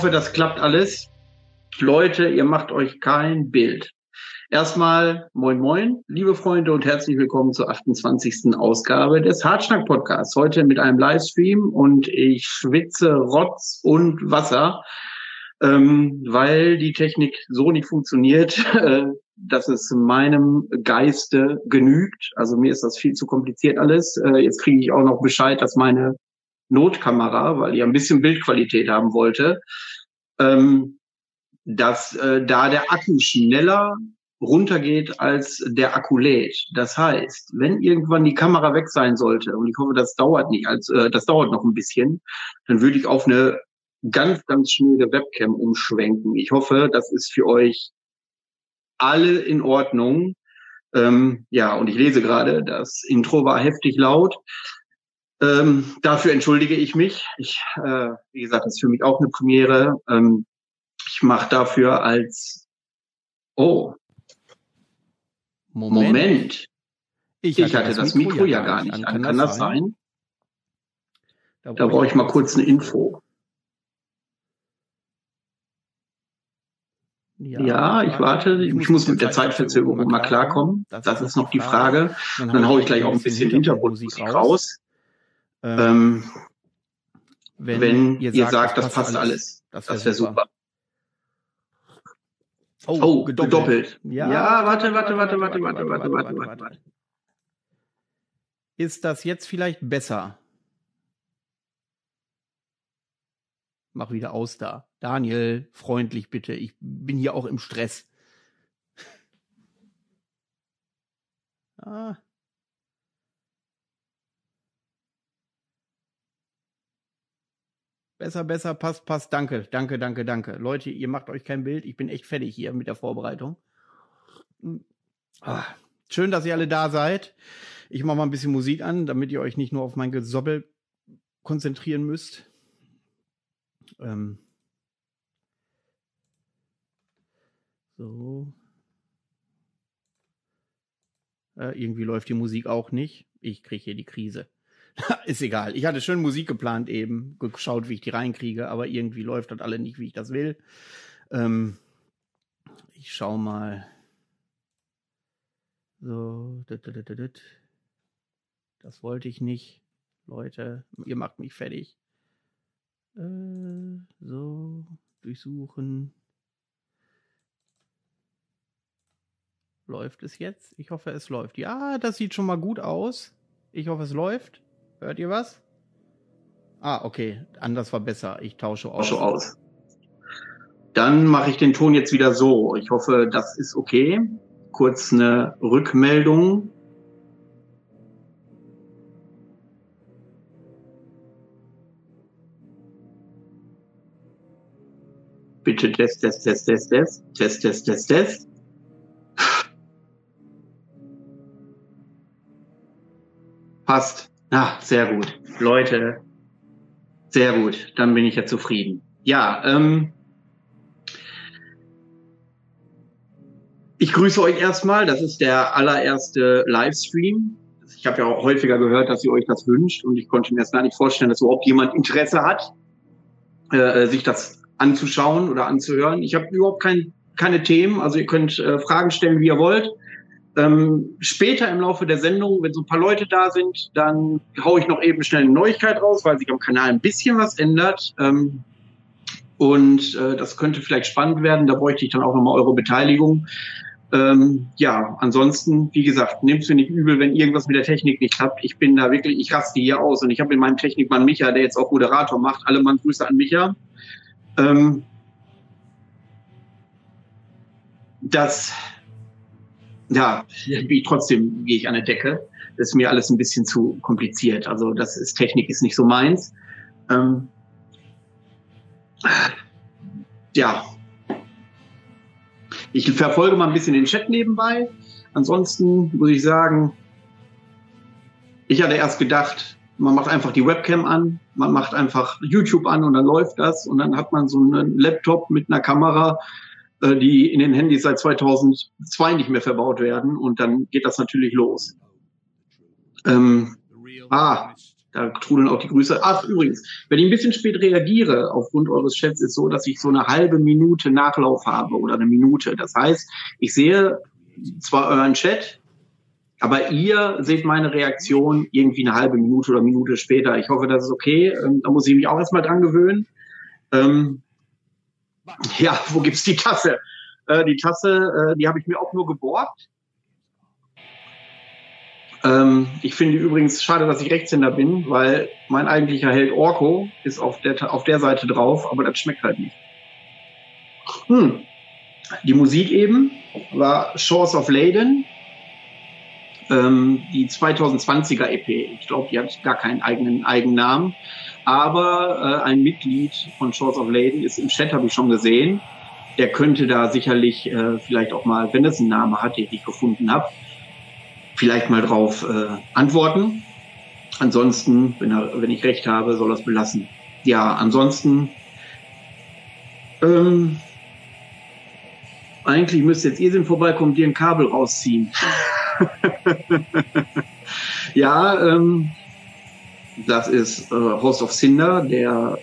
Hoffe, das klappt alles. Leute, ihr macht euch kein Bild. Erstmal moin moin, liebe Freunde und herzlich willkommen zur 28. Ausgabe des Hartschnack Podcasts. Heute mit einem Livestream und ich schwitze Rotz und Wasser, ähm, weil die Technik so nicht funktioniert, äh, dass es meinem Geiste genügt. Also mir ist das viel zu kompliziert alles. Äh, jetzt kriege ich auch noch Bescheid, dass meine Notkamera, weil ich ein bisschen Bildqualität haben wollte, ähm, dass äh, da der Akku schneller runtergeht, als der Akku lädt. Das heißt, wenn irgendwann die Kamera weg sein sollte, und ich hoffe, das dauert nicht, als äh, das dauert noch ein bisschen, dann würde ich auf eine ganz, ganz schnelle Webcam umschwenken. Ich hoffe, das ist für euch alle in Ordnung. Ähm, ja, und ich lese gerade, das Intro war heftig laut. Ähm, dafür entschuldige ich mich. Ich, äh, wie gesagt, das ist für mich auch eine Premiere. Ähm, ich mache dafür als Oh. Moment. Moment. Ich, hatte, ich hatte, das, Mikro, Mikro ja gar nicht an. Kann, Kann das sein? sein? Da, brauche ich mal kurz eine Info. Ja, ja ich warte. Ich, muss mit der Zeitverzögerung mal klarkommen. Das, das ist noch die Frage. Dann, dann haue ich gleich auch ein bisschen Hintergrundmusik raus. Ähm, ähm, wenn, wenn, ihr sagt, sagt das, passt alles, alles. das wäre super. Oh, oh gedoppelt. gedoppelt. Ja, ja, warte, warte, warte, warte, warte, warte, warte, warte, warte. Ist das jetzt vielleicht besser? Mach wieder aus da. Daniel, freundlich bitte. Ich bin hier auch im Stress. ah. Besser, besser, passt, passt. Danke, danke, danke, danke. Leute, ihr macht euch kein Bild. Ich bin echt fertig hier mit der Vorbereitung. Ah, schön, dass ihr alle da seid. Ich mache mal ein bisschen Musik an, damit ihr euch nicht nur auf mein Gesobbel konzentrieren müsst. Ähm so. Äh, irgendwie läuft die Musik auch nicht. Ich kriege hier die Krise. ist egal. Ich hatte schön Musik geplant eben, geschaut, wie ich die reinkriege, aber irgendwie läuft das alle nicht, wie ich das will. Ähm, ich schau mal. So, das wollte ich nicht. Leute, ihr macht mich fertig. Äh, so, durchsuchen. Läuft es jetzt? Ich hoffe, es läuft. Ja, das sieht schon mal gut aus. Ich hoffe, es läuft. Hört ihr was? Ah, okay. Anders war besser. Ich tausche aus. Tausche aus. Dann mache ich den Ton jetzt wieder so. Ich hoffe, das ist okay. Kurz eine Rückmeldung. Bitte Test, Test, Test, Test, Test, Test, Test, Test, Test. Passt. Ah, sehr gut. Leute, sehr gut. Dann bin ich ja zufrieden. Ja, ähm, ich grüße euch erstmal. Das ist der allererste Livestream. Ich habe ja auch häufiger gehört, dass ihr euch das wünscht und ich konnte mir das gar nicht vorstellen, dass überhaupt jemand Interesse hat, äh, sich das anzuschauen oder anzuhören. Ich habe überhaupt kein, keine Themen, also ihr könnt äh, Fragen stellen, wie ihr wollt. Ähm, später im Laufe der Sendung, wenn so ein paar Leute da sind, dann haue ich noch eben schnell eine Neuigkeit raus, weil sich am Kanal ein bisschen was ändert. Ähm, und äh, das könnte vielleicht spannend werden. Da bräuchte ich dann auch nochmal eure Beteiligung. Ähm, ja, ansonsten, wie gesagt, nehmt mir nicht übel, wenn irgendwas mit der Technik nicht klappt. Ich bin da wirklich, ich raste hier aus und ich habe in meinem Technikmann Micha, der jetzt auch Moderator macht, alle Mann Grüße an Micha. Ähm, das, ja, wie trotzdem gehe ich an der Decke. Das ist mir alles ein bisschen zu kompliziert. Also das ist Technik ist nicht so meins. Ähm, ja, ich verfolge mal ein bisschen den Chat nebenbei. Ansonsten muss ich sagen, ich hatte erst gedacht, man macht einfach die Webcam an, man macht einfach YouTube an und dann läuft das und dann hat man so einen Laptop mit einer Kamera, äh, die in den Handys seit 2002 nicht mehr verbaut werden und dann geht das natürlich los. Ähm, ah, da trudeln auch die Grüße. Ach, übrigens, wenn ich ein bisschen spät reagiere aufgrund eures Chats, ist so, dass ich so eine halbe Minute Nachlauf habe oder eine Minute. Das heißt, ich sehe zwar euren Chat, aber ihr seht meine Reaktion irgendwie eine halbe Minute oder Minute später. Ich hoffe, das ist okay. Ähm, da muss ich mich auch erstmal dran gewöhnen. Ähm, ja, wo gibt's die Tasse? Äh, die Tasse, äh, die habe ich mir auch nur geborgt. Ähm, ich finde übrigens schade, dass ich Rechtshänder bin, weil mein eigentlicher Held Orko ist auf der, auf der Seite drauf, aber das schmeckt halt nicht. Hm. Die Musik eben war Shores of Leyden, ähm, die 2020er EP. Ich glaube, die hat gar keinen eigenen Eigennamen. Aber äh, ein Mitglied von Shores of Leyden ist im Chat, habe ich schon gesehen. Der könnte da sicherlich äh, vielleicht auch mal, wenn es einen Namen hat, den ich gefunden habe, vielleicht mal drauf äh, antworten. Ansonsten, wenn, er, wenn ich recht habe, soll es belassen. Ja, ansonsten ähm, eigentlich müsste jetzt Esin vorbeikommen, dir ein Kabel rausziehen. ja, ähm, das ist äh, Host of Cinder, der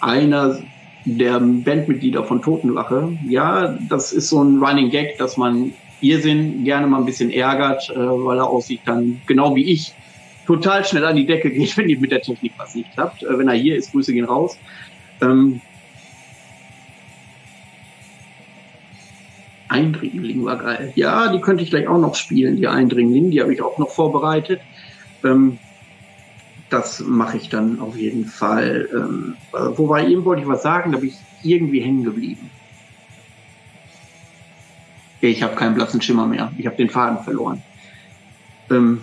einer der Bandmitglieder von Totenwache. Ja, das ist so ein Running Gag, dass man Irrsinn gerne mal ein bisschen ärgert, äh, weil er aus sich dann, genau wie ich, total schnell an die Decke geht, wenn mit der Technik was nicht klappt. Äh, wenn er hier ist, Grüße gehen raus. Ähm, Eindringling war geil. Ja, die könnte ich gleich auch noch spielen, die Eindringling. Die habe ich auch noch vorbereitet. Ähm, das mache ich dann auf jeden Fall. Ähm, äh, wobei eben wollte ich was sagen, da bin ich irgendwie hängen geblieben. Ich habe keinen blassen Schimmer mehr. Ich habe den Faden verloren. Ähm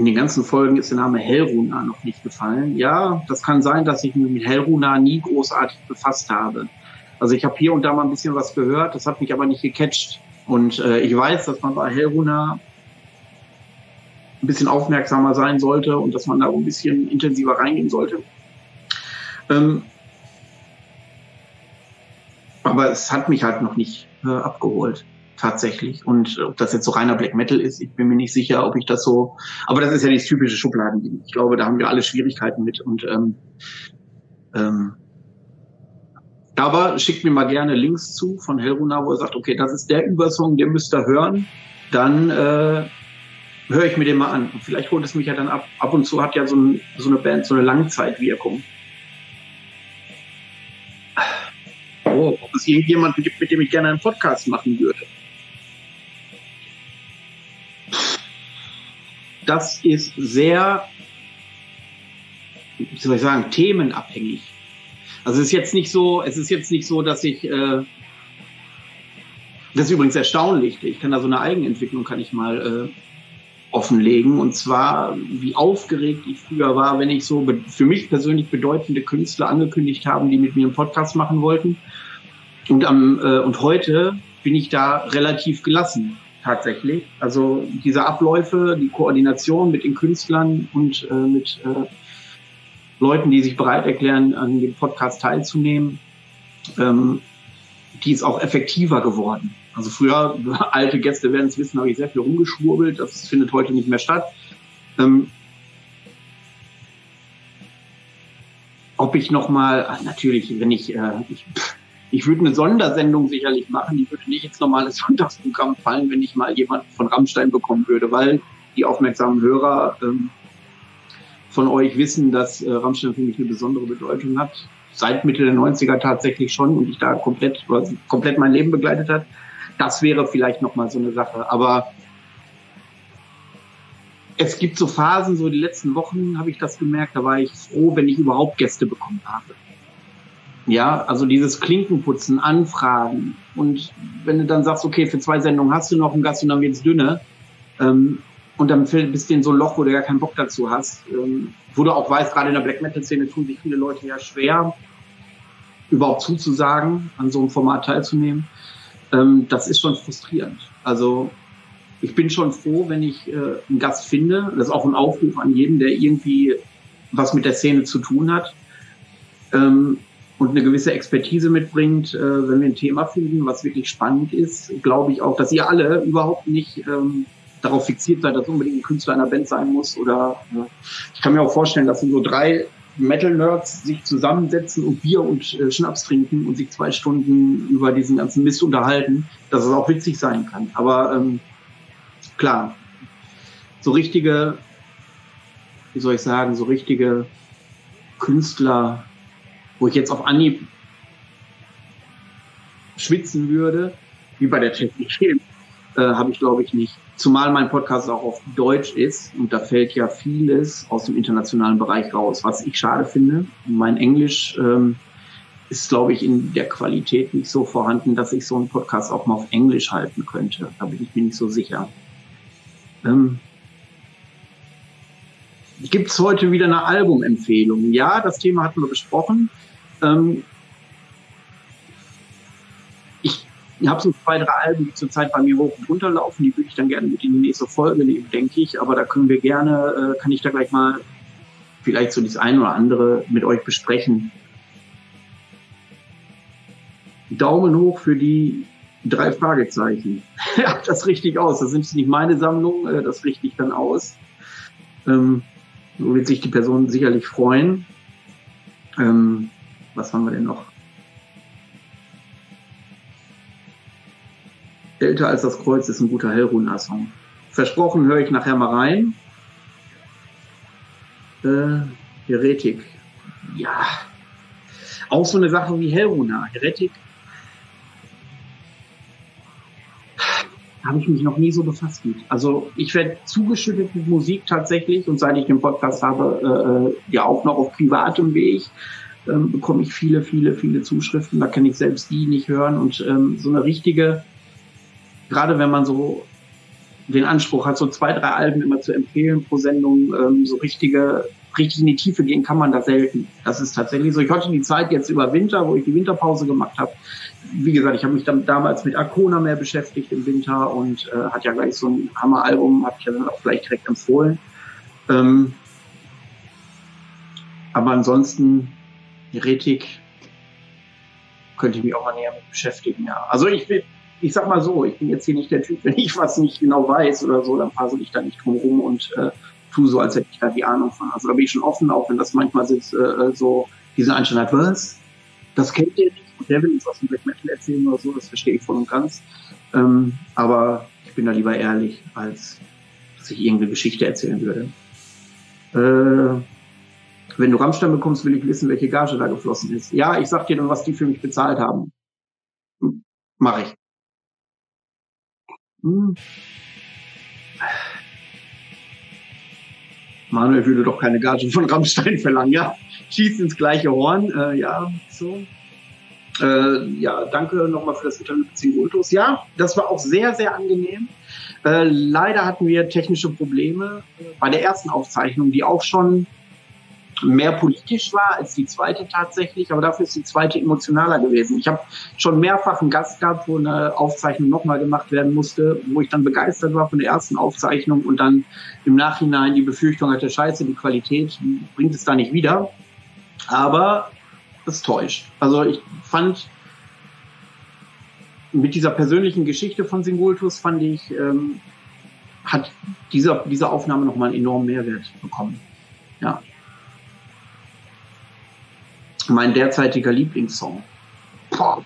in den ganzen Folgen ist der Name Hellruna noch nicht gefallen. Ja, das kann sein, dass ich mich mit Hellruna nie großartig befasst habe. Also ich habe hier und da mal ein bisschen was gehört, das hat mich aber nicht gecatcht. Und äh, ich weiß, dass man bei Hellruna ein bisschen aufmerksamer sein sollte und dass man da ein bisschen intensiver reingehen sollte. Ähm, aber es hat mich halt noch nicht äh, abgeholt, tatsächlich. Und ob das jetzt so reiner Black Metal ist, ich bin mir nicht sicher, ob ich das so. Aber das ist ja das typische Schubladending. Ich glaube, da haben wir alle Schwierigkeiten mit. Und ähm, ähm, aber schickt mir mal gerne Links zu von Helruna, wo er sagt, okay, das ist der Übersong, den müsst ihr hören. Dann äh, höre ich mir den mal an. Und vielleicht holt es mich ja dann ab. Ab und zu hat ja so, ein, so eine Band so eine Langzeitwirkung. oh, ob es irgendjemanden gibt, mit dem ich gerne einen Podcast machen würde. Das ist sehr, wie soll ich sagen, themenabhängig. Also es ist jetzt nicht so, es ist jetzt nicht so, dass ich, äh, das ist übrigens erstaunlich. Ich kann da so eine Eigenentwicklung, kann ich mal äh, offenlegen. Und zwar, wie aufgeregt ich früher war, wenn ich so für mich persönlich bedeutende Künstler angekündigt haben, die mit mir einen Podcast machen wollten. Und, am, äh, und heute bin ich da relativ gelassen, tatsächlich. Also diese Abläufe, die Koordination mit den Künstlern und äh, mit äh, Leuten, die sich bereit erklären, an dem Podcast teilzunehmen, ähm, die ist auch effektiver geworden. Also früher, alte Gäste werden es wissen, habe ich sehr viel rumgeschwurbelt. Das findet heute nicht mehr statt. Ähm, ob ich noch mal, ach, natürlich, wenn ich, äh, ich Ich würde eine Sondersendung sicherlich machen, die würde nicht ins normale Sonntagsprogramm fallen, wenn ich mal jemanden von Rammstein bekommen würde, weil die aufmerksamen Hörer ähm, von euch wissen, dass äh, Rammstein für mich eine besondere Bedeutung hat. Seit Mitte der 90er tatsächlich schon und ich da komplett, komplett mein Leben begleitet hat. Das wäre vielleicht nochmal so eine Sache. Aber es gibt so Phasen, so die letzten Wochen habe ich das gemerkt, da war ich froh, wenn ich überhaupt Gäste bekommen habe. Ja, also dieses Klinkenputzen, Anfragen und wenn du dann sagst, okay, für zwei Sendungen hast du noch einen Gast und dann wird's dünne ähm, und dann bist du in so ein Loch, wo du gar keinen Bock dazu hast, ähm, wo du auch weißt, gerade in der Black Metal Szene tun sich viele Leute ja schwer, überhaupt zuzusagen, an so einem Format teilzunehmen. Ähm, das ist schon frustrierend. Also ich bin schon froh, wenn ich äh, einen Gast finde. Das ist auch ein Aufruf an jeden, der irgendwie was mit der Szene zu tun hat ähm, und eine gewisse Expertise mitbringt. Äh, wenn wir ein Thema finden, was wirklich spannend ist, glaube ich auch, dass ihr alle überhaupt nicht ähm, darauf fixiert seid, dass unbedingt ein Künstler einer Band sein muss. Oder äh, ich kann mir auch vorstellen, dass so drei Metal-Nerds sich zusammensetzen und Bier und äh, Schnaps trinken und sich zwei Stunden über diesen ganzen Mist unterhalten, dass es auch witzig sein kann. Aber ähm, klar, so richtige, wie soll ich sagen, so richtige Künstler, wo ich jetzt auf Anhieb schwitzen würde, wie bei der Technik, äh, habe ich glaube ich nicht. Zumal mein Podcast auch auf Deutsch ist und da fällt ja vieles aus dem internationalen Bereich raus, was ich schade finde. Mein Englisch ähm, ist, glaube ich, in der Qualität nicht so vorhanden, dass ich so einen Podcast auch mal auf Englisch halten könnte. Da bin ich mir nicht so sicher. Ähm, Gibt es heute wieder eine Albumempfehlung? Ja, das Thema hatten wir besprochen. Ähm, ich habe so zwei, drei Alben, die zurzeit bei mir hoch und runter laufen. Die würde ich dann gerne mit in die nächste Folge nehmen, denke ich. Aber da können wir gerne, äh, kann ich da gleich mal vielleicht so das eine oder andere mit euch besprechen. Daumen hoch für die Drei Fragezeichen. ja, das richtig aus. Das sind nicht meine Sammlung, äh, das richte ich dann aus. Ähm, so wird sich die Person sicherlich freuen. Ähm, was haben wir denn noch? Älter als das Kreuz ist ein guter Hellrunner-Song. Versprochen höre ich nachher mal rein. Äh, Heretik. Ja. Auch so eine Sache wie Hellrunner. Heretik habe ich mich noch nie so befasst mit. Also ich werde zugeschüttet mit Musik tatsächlich und seit ich den Podcast habe, äh, ja auch noch auf privatem Weg, ähm, bekomme ich viele, viele, viele Zuschriften. Da kann ich selbst die nicht hören und ähm, so eine richtige, gerade wenn man so den Anspruch hat, so zwei, drei Alben immer zu empfehlen pro Sendung, ähm, so richtige richtig in die Tiefe gehen kann man da selten. Das ist tatsächlich so. Ich hatte die Zeit jetzt über Winter, wo ich die Winterpause gemacht habe. Wie gesagt, ich habe mich dann damals mit Arcona mehr beschäftigt im Winter und äh, hat ja gleich so ein Hammeralbum, habe ich ja dann auch gleich direkt empfohlen. Ähm, aber ansonsten, Heretik könnte ich mich auch mal näher mit beschäftigen, ja. Also ich bin, ich sag mal so, ich bin jetzt hier nicht der Typ, wenn ich was nicht genau weiß oder so, dann fasse ich da nicht drum rum und äh, tue so, als hätte ich da die Ahnung von. Also da bin ich schon offen, auch wenn das manchmal sitzt, äh, so diese Einstellung hat, was? Das kennt ihr nicht und der will uns aus dem Black Metal erzählen oder so, das verstehe ich voll und ganz. Ähm, aber ich bin da lieber ehrlich, als dass ich irgendeine Geschichte erzählen würde. Äh, wenn du Rammstein bekommst, will ich wissen, welche Gage da geflossen ist. Ja, ich sag dir dann, was die für mich bezahlt haben. Hm, mach ich. Hm. Manuel würde doch keine Gage von Rammstein verlangen. Ja, schießt ins gleiche Horn. Äh, ja, so. Äh, ja, danke nochmal für das Interview mit Ultos. Ja, das war auch sehr, sehr angenehm. Äh, leider hatten wir technische Probleme bei der ersten Aufzeichnung, die auch schon mehr politisch war als die zweite tatsächlich, aber dafür ist die zweite emotionaler gewesen. Ich habe schon mehrfach einen Gast gehabt, wo eine Aufzeichnung nochmal gemacht werden musste, wo ich dann begeistert war von der ersten Aufzeichnung und dann im Nachhinein die Befürchtung hatte, scheiße, die Qualität bringt es da nicht wieder. Aber es täuscht. Also ich fand mit dieser persönlichen Geschichte von Singultus fand ich, ähm, hat diese, diese Aufnahme nochmal einen enormen Mehrwert bekommen. Ja mein derzeitiger Lieblingssong. Boah,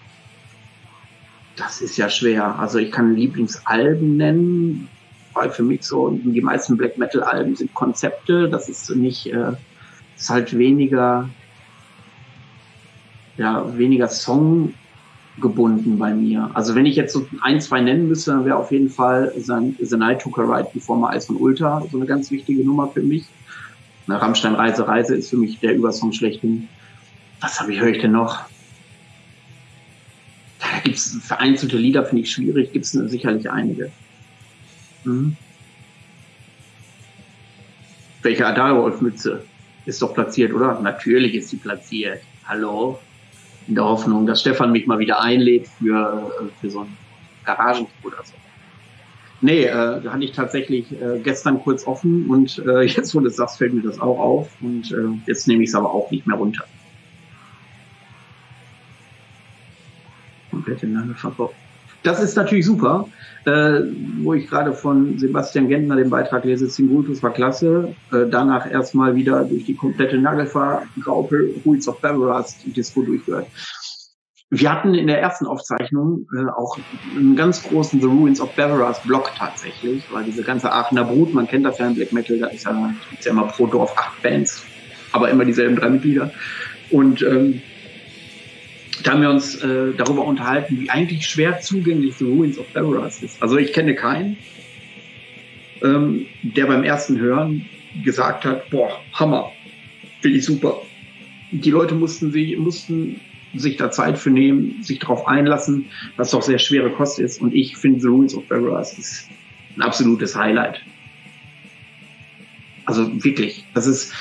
Das ist ja schwer. Also ich kann Lieblingsalben nennen, weil für mich so die meisten Black Metal Alben sind Konzepte. Das ist nicht, äh, ist halt weniger, ja, weniger Song gebunden bei mir. Also wenn ich jetzt so ein, zwei nennen müsste, dann wäre auf jeden Fall The Night Took a Ride Before My Eyes von Ultra so eine ganz wichtige Nummer für mich. Na, Rammstein Reise Reise ist für mich der Übersong schlechthin. Was habe ich, höre ich denn noch? Da gibt es vereinzelte Lieder, finde ich schwierig, gibt es sicherlich einige. Hm. Welche Adalwolf-Mütze ist doch platziert, oder? Natürlich ist sie platziert. Hallo? In der Hoffnung, dass Stefan mich mal wieder einlädt für, äh, für so einen Garagen oder so. Nee, äh, da hatte ich tatsächlich äh, gestern kurz offen und äh, jetzt, wo du das sagst, fällt mir das auch auf und äh, jetzt nehme ich es aber auch nicht mehr runter. Name verkauft. Das ist natürlich super, äh, wo ich gerade von Sebastian Gentner den Beitrag lese, Singultus war klasse. Äh, danach erstmal wieder durch die komplette Nagelfahr-Graupel Ruiz of Barbaras Disco durchgehört. Wir hatten in der ersten Aufzeichnung äh, auch einen ganz großen The Ruins of Barbaras Block tatsächlich, weil diese ganze Aachener Brut, man kennt das ja im Black Metal, da ist ja, ist ja immer pro Dorf acht Bands, aber immer dieselben drei Mitglieder. Und ähm, da haben wir uns äh, darüber unterhalten, wie eigentlich schwer zugänglich The Ruins of Barbaras ist. Also ich kenne keinen, ähm, der beim ersten Hören gesagt hat, boah, Hammer, finde ich super. Die Leute mussten sich, mussten sich da Zeit für nehmen, sich darauf einlassen, was doch sehr schwere Kost ist. Und ich finde The Ruins of Barbaras ist ein absolutes Highlight. Also wirklich, das ist,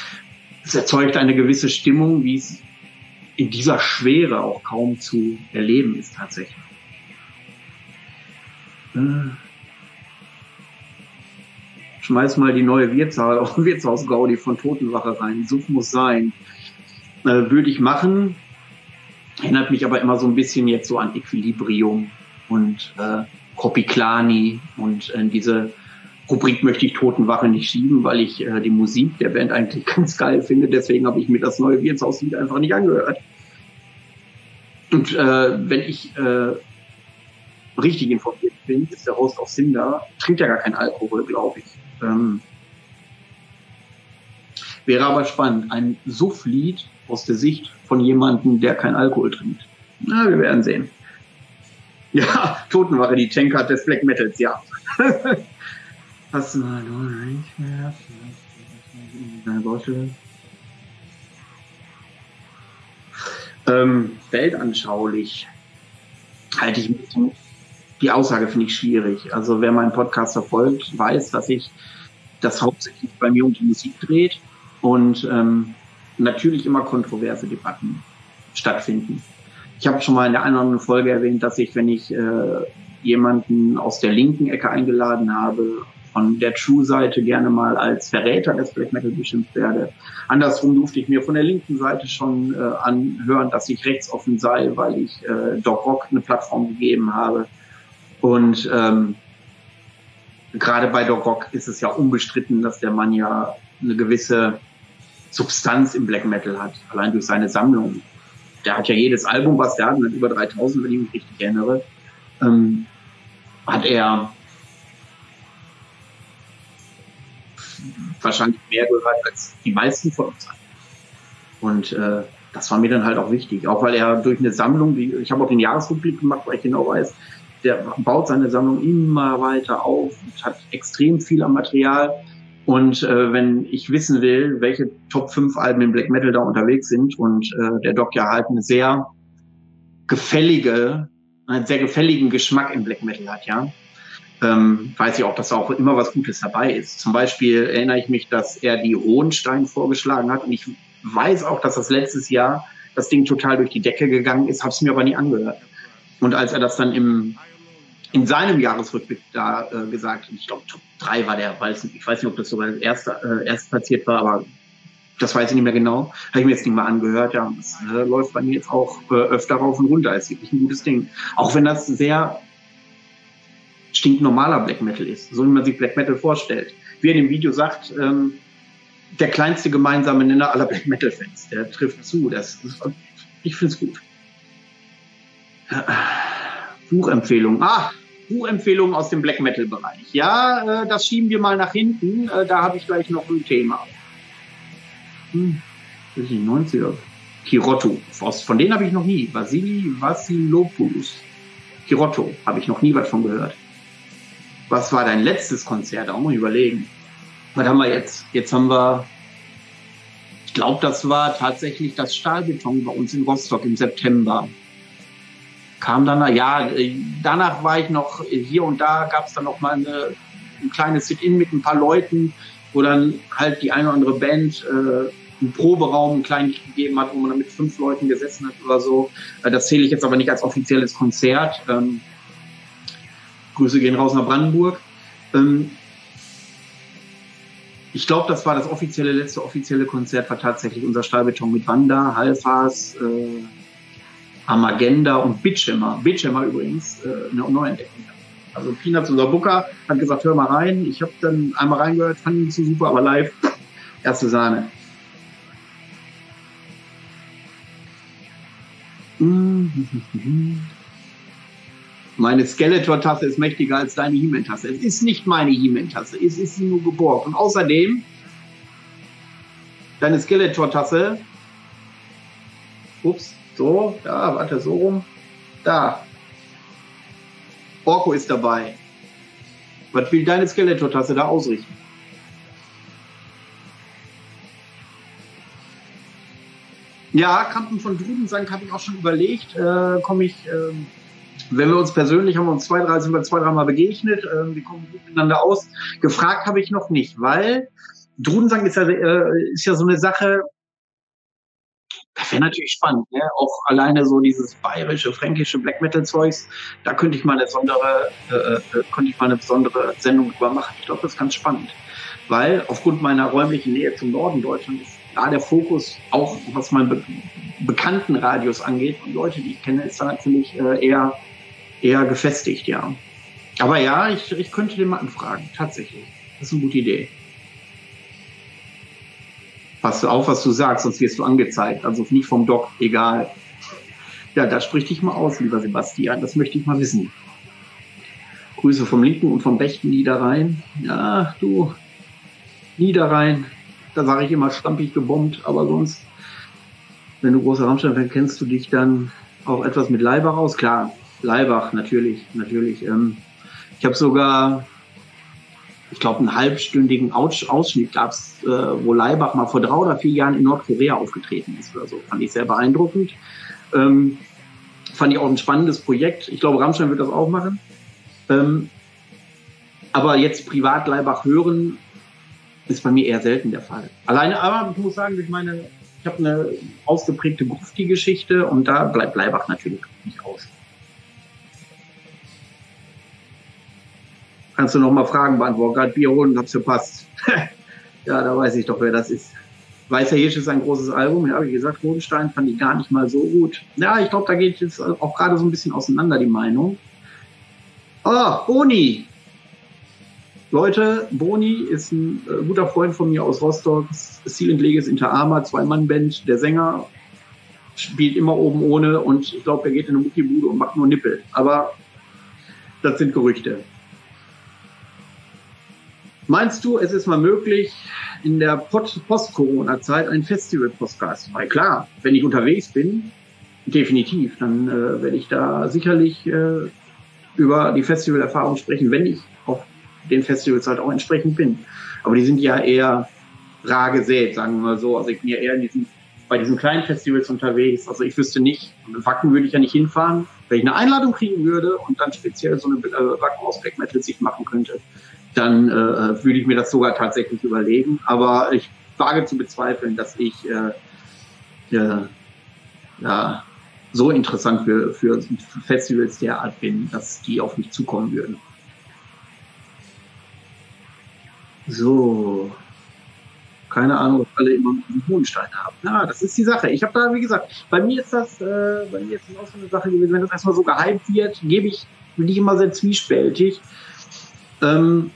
es erzeugt eine gewisse Stimmung, wie es in dieser Schwere auch kaum zu erleben ist tatsächlich. Äh. Schmeiß mal die neue Wirtshaus, auch Wirtshaus Gaudi von Totenwache rein. Such muss sein. Äh, würde ich machen. Erinnert mich aber immer so ein bisschen jetzt so an Equilibrium und äh, Kopiklani und äh, diese Rubrik möchte ich Totenwache nicht schieben, weil ich äh, die Musik der Band eigentlich ganz geil finde. Deswegen habe ich mir das neue Wirtshauslied einfach nicht angehört. Und äh, wenn ich äh, richtig informiert bin, ist der Host of Cinder, trinkt ja gar kein Alkohol, glaube ich. Ähm, wäre aber spannend, ein Sufflied aus der Sicht von jemandem, der kein Alkohol trinkt. Na, wir werden sehen. Ja, Totenwache, die Tankard des Black Metals, ja. Hast du mal nicht mehr? Deine Baustelle? Ähm, weltanschaulich halte ich die Aussage finde ich schwierig. Also wer meinen Podcast verfolgt, weiß, dass ich das hauptsächlich bei mir um die Musik dreht und ähm, natürlich immer kontroverse Debatten stattfinden. Ich habe schon mal in der anderen Folge erwähnt, dass ich, wenn ich äh, jemanden aus der linken Ecke eingeladen habe, von der True-Seite gerne mal als Verräter des Black Metal beschimpft werde. Andersrum durfte ich mir von der linken Seite schon äh, anhören, dass ich rechtsoffen sei, weil ich äh, Doc Rock eine Plattform gegeben habe. Und ähm, gerade bei Doc Rock ist es ja unbestritten, dass der Mann ja eine gewisse Substanz im Black Metal hat, allein durch seine Sammlung. Der hat ja jedes Album, was der hat, mit über 3000, wenn ich mich richtig erinnere, ähm, hat er wahrscheinlich mehr gehört als die meisten von uns. Und äh, das war mir dann halt auch wichtig, auch weil er durch eine Sammlung, die, ich habe auch den Jahresrückblick gemacht, weil ich genau weiß, der baut seine Sammlung immer weiter auf und hat extrem viel am Material. Und äh, wenn ich wissen will, welche Top 5 Alben im Black Metal da unterwegs sind und äh, der Doc ja halt eine sehr gefällige, einen sehr gefälligen Geschmack im Black Metal hat, ja, ähm, weiß ich auch, dass auch immer was Gutes dabei ist. Zum Beispiel erinnere ich mich, dass er die Hohenstein vorgeschlagen hat und ich weiß auch, dass das letztes Jahr das Ding total durch die Decke gegangen ist, habe es mir aber nie angehört. Und als er das dann im in seinem Jahresrückblick da äh, gesagt, ich glaube Top 3 war der, weil ich weiß nicht, ob das sogar erster, äh, erst platziert war, aber das weiß ich nicht mehr genau. Habe ich mir jetzt nicht mal angehört. Ja, das äh, läuft bei mir jetzt auch äh, öfter rauf und runter. Ist wirklich ein gutes Ding. Auch wenn das sehr stinknormaler Black Metal ist, so wie man sich Black Metal vorstellt. Wie er in dem Video sagt, ähm, der kleinste gemeinsame Nenner aller Black Metal Fans, der trifft zu. Das, ich finde es gut. Buchempfehlung. Ah, Buchempfehlungen aus dem Black Metal Bereich. Ja, äh, das schieben wir mal nach hinten. Äh, da habe ich gleich noch ein Thema. Hm, das ist die 90er. Kirotto. Von denen habe ich noch nie. Vasili Vassilopoulos. Kirotto. Habe ich noch nie was von gehört. Was war dein letztes Konzert? Auch mal überlegen. Was haben wir jetzt? Jetzt haben wir, ich glaube, das war tatsächlich das Stahlbeton bei uns in Rostock im September. Kam dann, ja, danach war ich noch hier und da, gab es dann noch mal eine, ein kleines Sit-In mit ein paar Leuten, wo dann halt die eine oder andere Band äh, einen Proberaum einen kleinen gegeben hat, wo man dann mit fünf Leuten gesessen hat oder so. Äh, das zähle ich jetzt aber nicht als offizielles Konzert. Ähm, Grüße gehen raus nach Brandenburg. Ähm, ich glaube, das war das offizielle, letzte offizielle Konzert, war tatsächlich unser Stahlbeton mit Wanda, Halfas, äh, Amagenda und Bitchhammer. Bitchhammer übrigens, äh, eine Neuentdeckung. Also Peanuts, unser Booker, hat gesagt, hör mal rein. Ich habe dann einmal reingehört, fand ihn so super, aber live, erste Sahne. Meine Skeletor-Tasse ist mächtiger als deine He-Man-Tasse. Es ist nicht meine He-Man-Tasse, es ist sie nur geborgt. Und außerdem, deine Skeletor-Tasse, ups, so, da, warte, so rum, da. Orko ist dabei. Was will deine Skeletor-Tasse da ausrichten? Ja, Kampen von Drudensang habe ich auch schon überlegt. Äh, Komme ich, äh, wenn wir uns persönlich haben wir uns zwei, drei, sind wir zwei, dreimal begegnet, äh, wir kommen gut miteinander aus. Gefragt habe ich noch nicht, weil Drudensang ist ja, äh, ist ja so eine Sache, das wäre natürlich spannend, ne? auch alleine so dieses bayerische, fränkische Black Metal Zeugs, da könnte ich mal eine besondere, äh, äh, könnte ich mal eine besondere Sendung drüber machen. Ich glaube, das ist ganz spannend, weil aufgrund meiner räumlichen Nähe zum Norden Deutschlands da der Fokus auch, was meinen be bekannten Radius angeht und Leute, die ich kenne, ist da natürlich äh, eher, eher gefestigt, ja. Aber ja, ich, ich könnte den mal anfragen, tatsächlich. Das ist eine gute Idee. Pass auf, was du sagst, sonst wirst du angezeigt. Also nicht vom Doc, egal. Ja, da sprich dich mal aus, lieber Sebastian. Das möchte ich mal wissen. Grüße vom linken und vom rechten Niederrhein. Ja, du, Niederrhein, da sage ich immer stampig gebombt, aber sonst, wenn du großer Rammstein-Fan kennst du dich dann auch etwas mit Leibach aus? Klar, Leibach, natürlich, natürlich. Ähm, ich habe sogar, ich glaube, einen halbstündigen Aus Ausschnitt gab es, äh, wo Leibach mal vor drei oder vier Jahren in Nordkorea aufgetreten ist oder so. Fand ich sehr beeindruckend. Ähm, fand ich auch ein spannendes Projekt. Ich glaube, Rammstein wird das auch machen. Ähm, aber jetzt privat Leibach hören, ist bei mir eher selten der Fall. Alleine, aber ich muss sagen, ich meine, ich habe eine ausgeprägte Grufti-Geschichte und da bleibt Bleibach natürlich nicht aus. Kannst du noch mal Fragen beantworten? Gerade Bier holen, hab's verpasst. ja, da weiß ich doch, wer das ist. Weißer Hirsch ist ein großes Album, ja, wie gesagt, Rodenstein fand ich gar nicht mal so gut. Ja, ich glaube, da geht jetzt auch gerade so ein bisschen auseinander die Meinung. Oh, Boni, Leute, Boni ist ein äh, guter Freund von mir aus Rostock. Silent Leges Inter Arma, Zwei-Mann-Band. Der Sänger spielt immer oben ohne und ich glaube, er geht in eine Muckibude und macht nur Nippel. Aber das sind Gerüchte. Meinst du, es ist mal möglich, in der Post-Corona-Zeit ein Festival-Podcast zu machen? Klar, wenn ich unterwegs bin, definitiv, dann äh, werde ich da sicherlich äh, über die Festivalerfahrung sprechen, wenn ich auf den Festivals halt auch entsprechend bin. Aber die sind ja eher rar gesät, sagen wir mal so. Also ich bin ja eher diesen, bei diesen kleinen Festivals unterwegs. Also ich wüsste nicht, Wacken würde ich ja nicht hinfahren. Wenn ich eine Einladung kriegen würde und dann speziell so eine äh, Wacken aus Black Metal sich machen könnte, dann äh, würde ich mir das sogar tatsächlich überlegen. Aber ich wage zu bezweifeln, dass ich äh, äh, ja, so interessant für, für Festivals derart bin, dass die auf mich zukommen würden. So. Keine Ahnung, ob alle immer einen Hohenstein haben. Na, das ist die Sache. Ich habe da, wie gesagt, bei mir ist das, äh, bei mir ist das auch so eine Sache gewesen, wenn das erstmal so gehypt wird, gebe ich, bin ich immer sehr zwiespältig. Ähm,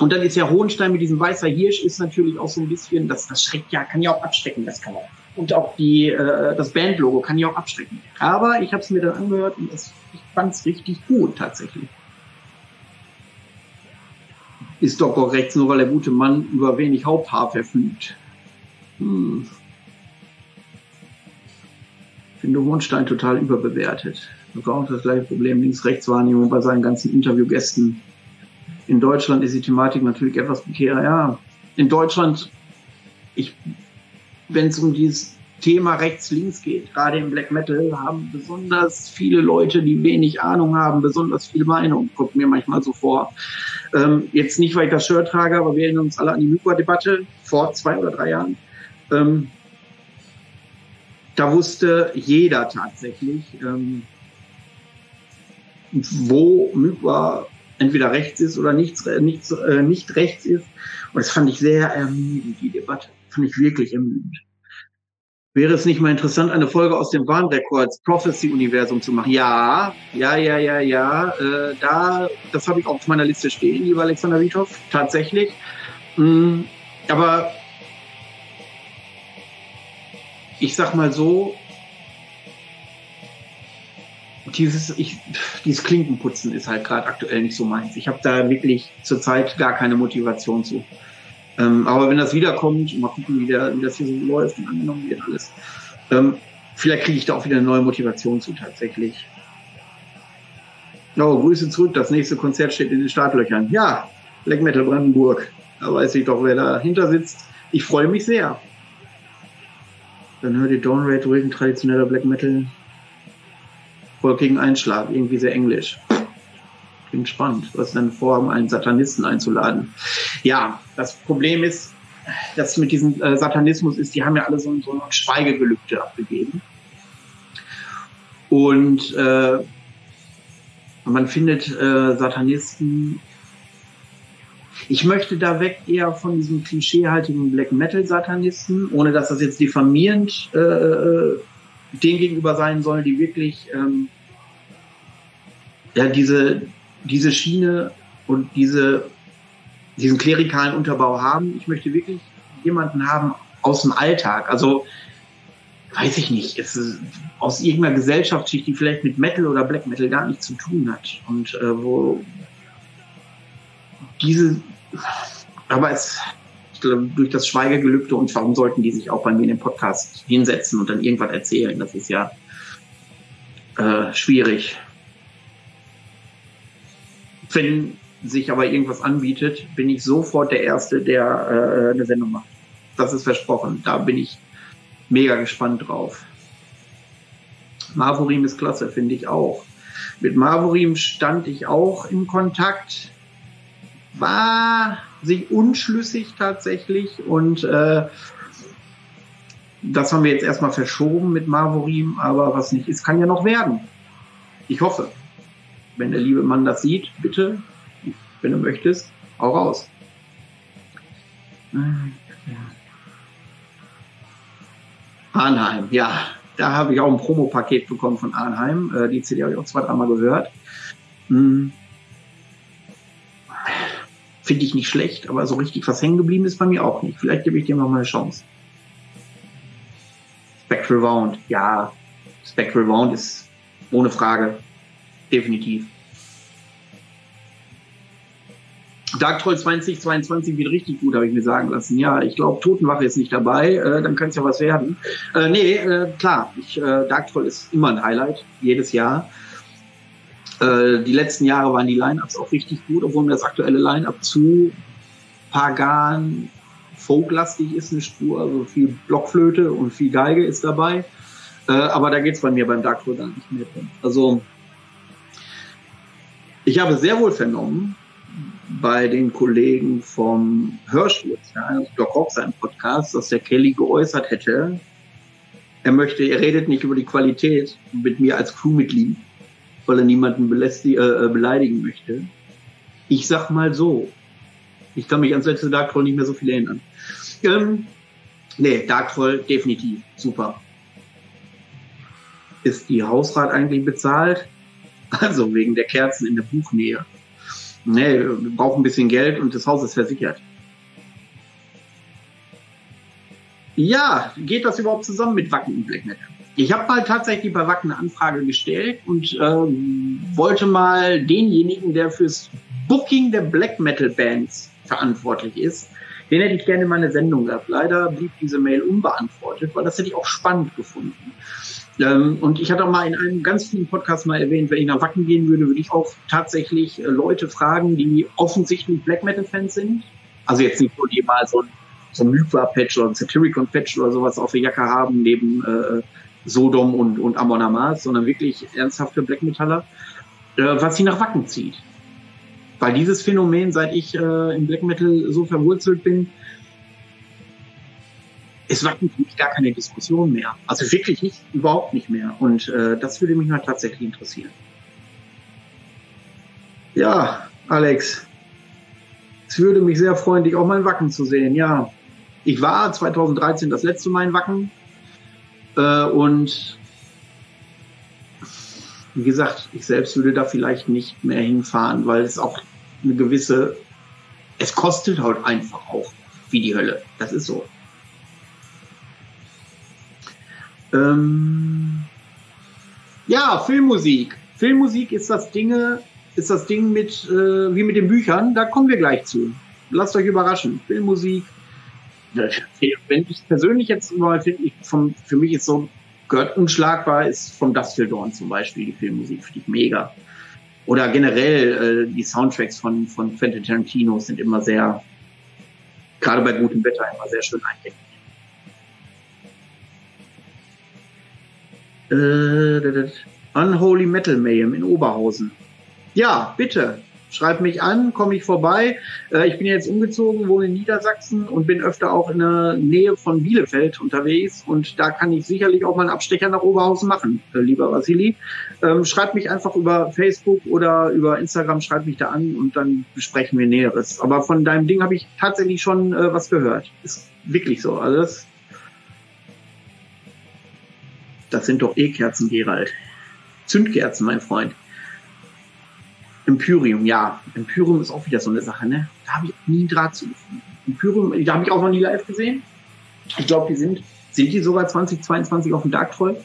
und dann ist ja Hohenstein mit diesem weißer Hirsch ist natürlich auch so ein bisschen, das, das schreckt ja, kann ja auch abstecken, das kann auch Und auch die, äh, das Bandlogo kann ich auch abschrecken. Aber ich habe es mir dann angehört und das, ich fand es richtig gut tatsächlich. Ist doch auch rechts, nur weil der gute Mann über wenig Haupthaar verfügt. Hm. Ich finde Hohenstein total überbewertet. Das auch das gleiche Problem Links-Rechts-Wahrnehmung bei seinen ganzen Interviewgästen. In Deutschland ist die Thematik natürlich etwas prekärer. Ja, in Deutschland, wenn es um dieses Thema rechts-links geht, gerade im Black Metal, haben besonders viele Leute, die wenig Ahnung haben, besonders viel Meinung. Kommt mir manchmal so vor. Ähm, jetzt nicht, weil ich das Shirt trage, aber wir erinnern uns alle an die Mykwa-Debatte vor zwei oder drei Jahren. Ähm, da wusste jeder tatsächlich, ähm, wo Mykwa entweder rechts ist oder nichts, nichts, äh, nicht rechts ist. Und das fand ich sehr ermüdend, die Debatte. Fand ich wirklich ermüdend. Wäre es nicht mal interessant, eine Folge aus dem Warnrecords Prophecy-Universum zu machen? Ja, ja, ja, ja, ja. Äh, da, das habe ich auch auf meiner Liste stehen, lieber Alexander Withoff, tatsächlich. Mm, aber ich sag mal so, dieses, ich, dieses Klinkenputzen ist halt gerade aktuell nicht so meins. Ich habe da wirklich zurzeit gar keine Motivation zu. Ähm, aber wenn das wiederkommt, mal gucken, wie, der, wie das hier so läuft und angenommen wird alles, ähm, vielleicht kriege ich da auch wieder eine neue Motivation zu tatsächlich. Oh, Grüße zurück, das nächste Konzert steht in den Startlöchern. Ja, Black Metal Brandenburg. Da weiß ich doch, wer dahinter sitzt. Ich freue mich sehr. Dann hört ihr Dawn Raid traditioneller Black Metal gegen Einschlag, irgendwie sehr englisch. Klingt spannend. Was denn vor, einen Satanisten einzuladen? Ja, das Problem ist, dass mit diesem äh, Satanismus ist, die haben ja alle so, so ein Schweigegelübde abgegeben. Und äh, man findet äh, Satanisten. Ich möchte da weg eher von diesem klischeehaltigen Black Metal Satanisten, ohne dass das jetzt diffamierend äh, äh den gegenüber sein soll, die wirklich ähm, ja, diese, diese Schiene und diese, diesen klerikalen Unterbau haben. Ich möchte wirklich jemanden haben aus dem Alltag. Also, weiß ich nicht, es ist aus irgendeiner Gesellschaftsschicht, die vielleicht mit Metal oder Black Metal gar nichts zu tun hat. Und äh, wo diese, aber es, durch das Schweigegelübde und warum sollten die sich auch bei mir in dem Podcast hinsetzen und dann irgendwas erzählen? Das ist ja äh, schwierig. Wenn sich aber irgendwas anbietet, bin ich sofort der Erste, der äh, eine Sendung macht. Das ist versprochen. Da bin ich mega gespannt drauf. Marvorim ist klasse, finde ich auch. Mit Marvorim stand ich auch in Kontakt. War sich unschlüssig tatsächlich und äh, das haben wir jetzt erstmal verschoben mit Marvorim, aber was nicht ist, kann ja noch werden. Ich hoffe. Wenn der liebe Mann das sieht, bitte, wenn du möchtest, auch raus. Arnheim, ja, da habe ich auch ein Promopaket bekommen von Arnheim. Äh, die CD habe ich auch zwei, dreimal gehört. Hm. Finde ich nicht schlecht, aber so richtig was hängen geblieben ist bei mir auch nicht. Vielleicht gebe ich dir noch mal eine Chance. Spectral Wound, ja. Spectral Wound ist ohne Frage. Definitiv. Dark Troll 2022 wird richtig gut, habe ich mir sagen lassen. Ja, ich glaube, Totenwache ist nicht dabei, äh, dann kann es ja was werden. Äh, nee, äh, klar, ich, äh, Dark Troll ist immer ein Highlight, jedes Jahr. Äh, die letzten Jahre waren die Line-Ups auch richtig gut, obwohl mir das aktuelle Line-Up zu pagan, folklastig ist eine Spur, also viel Blockflöte und viel Geige ist dabei. Äh, aber da geht's bei mir beim Dark Tour gar nicht mehr drin. Also ich habe sehr wohl vernommen bei den Kollegen vom Hörschutz, ja, Doc Rock sein Podcast, dass der Kelly geäußert hätte, er möchte, er redet nicht über die Qualität mit mir als Crewmitglied, weil er niemanden äh, äh, beleidigen möchte. Ich sag mal so, ich kann mich ans letzte Dark Troll nicht mehr so viel erinnern. Ähm, nee, Dark Troll definitiv super. Ist die Hausrat eigentlich bezahlt? Also wegen der Kerzen in der Buchnähe. Nee, wir brauchen ein bisschen Geld und das Haus ist versichert. Ja, geht das überhaupt zusammen mit Wacken und Black Metal? Ich habe mal tatsächlich bei Wacken eine Anfrage gestellt und ähm, wollte mal denjenigen, der fürs Booking der Black Metal Bands verantwortlich ist, den hätte ich gerne in meine Sendung gehabt. Leider blieb diese Mail unbeantwortet, weil das hätte ich auch spannend gefunden. Ähm, und ich hatte auch mal in einem ganz vielen Podcast mal erwähnt, wenn ich nach Wacken gehen würde, würde ich auch tatsächlich äh, Leute fragen, die offensichtlich Black Metal Fans sind. Also jetzt nicht nur die mal so ein, so ein Myqua-Patch oder ein Satyricon-Patch oder sowas auf der Jacke haben, neben äh, Sodom und, und Amon Amarth, sondern wirklich ernsthafte Black Metaller, äh, was sie nach Wacken zieht. Weil dieses Phänomen, seit ich äh, im Black Metal so verwurzelt bin, ist Wacken für mich gar keine Diskussion mehr. Also wirklich nicht, überhaupt nicht mehr. Und äh, das würde mich mal tatsächlich interessieren. Ja, Alex, es würde mich sehr freuen, dich auch mal in Wacken zu sehen. Ja, ich war 2013 das letzte Mal in Wacken. Äh, und wie gesagt, ich selbst würde da vielleicht nicht mehr hinfahren, weil es auch eine gewisse, es kostet halt einfach auch wie die Hölle. Das ist so. Ähm ja, Filmmusik. Filmmusik ist das Dinge, ist das Ding mit äh, wie mit den Büchern. Da kommen wir gleich zu. Lasst euch überraschen. Filmmusik. Wenn ich persönlich jetzt mal finde, vom, für mich ist so gehört unschlagbar ist von Dust Till Dawn zum Beispiel die Filmmusik finde ich mega. Oder generell äh, die Soundtracks von von Quentin Tarantino sind immer sehr gerade bei gutem Wetter immer sehr schön eindämmend. Äh, Unholy Metal Mayhem in Oberhausen. Ja, bitte. Schreib mich an, komme ich vorbei. Äh, ich bin jetzt umgezogen, wohne in Niedersachsen und bin öfter auch in der Nähe von Bielefeld unterwegs. Und da kann ich sicherlich auch mal einen Abstecher nach Oberhausen machen, äh, lieber Vasili. Ähm, schreib mich einfach über Facebook oder über Instagram, schreib mich da an und dann besprechen wir Näheres. Aber von deinem Ding habe ich tatsächlich schon äh, was gehört. Ist wirklich so. Also das sind doch eh Kerzen, Gerald. Zündkerzen, mein Freund. Empyrium, ja. Empyrium ist auch wieder so eine Sache, ne? Da habe ich nie Draht zu. Empyrium, da habe ich auch noch nie live gesehen. Ich glaube, die sind, sind die sogar 2022 auf dem Dark Troll?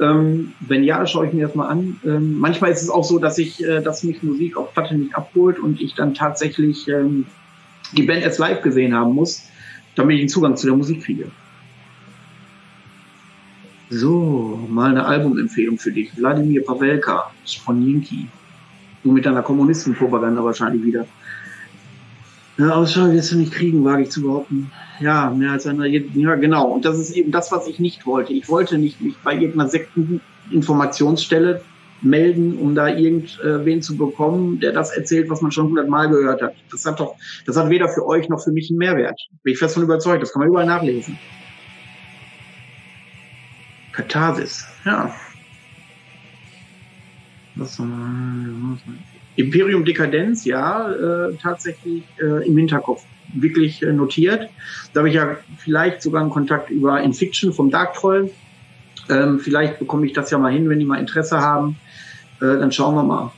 Ähm, wenn ja, schaue ich mir das mal an. Ähm, manchmal ist es auch so, dass ich, äh, dass mich Musik auf Platte nicht abholt und ich dann tatsächlich ähm, die Band erst live gesehen haben muss, damit ich einen Zugang zu der Musik kriege. So, mal eine Albumempfehlung für dich. Wladimir Pavelka von Yinki. Du mit deiner Kommunistenpropaganda wahrscheinlich wieder. Ja, Ausschau wirst du nicht kriegen, wage ich zu behaupten. Ja, mehr als einer, ja, genau. Und das ist eben das, was ich nicht wollte. Ich wollte nicht mich bei irgendeiner Sekteninformationsstelle melden, um da irgendwen zu bekommen, der das erzählt, was man schon hundertmal gehört hat. Das hat doch, das hat weder für euch noch für mich einen Mehrwert. Bin ich fest von überzeugt. Das kann man überall nachlesen. Katharsis, ja. Was Imperium Dekadenz, ja, äh, tatsächlich äh, im Hinterkopf wirklich äh, notiert. Da habe ich ja vielleicht sogar einen Kontakt über Infiction vom Dark Troll. Ähm, vielleicht bekomme ich das ja mal hin, wenn die mal Interesse haben. Äh, dann schauen wir mal.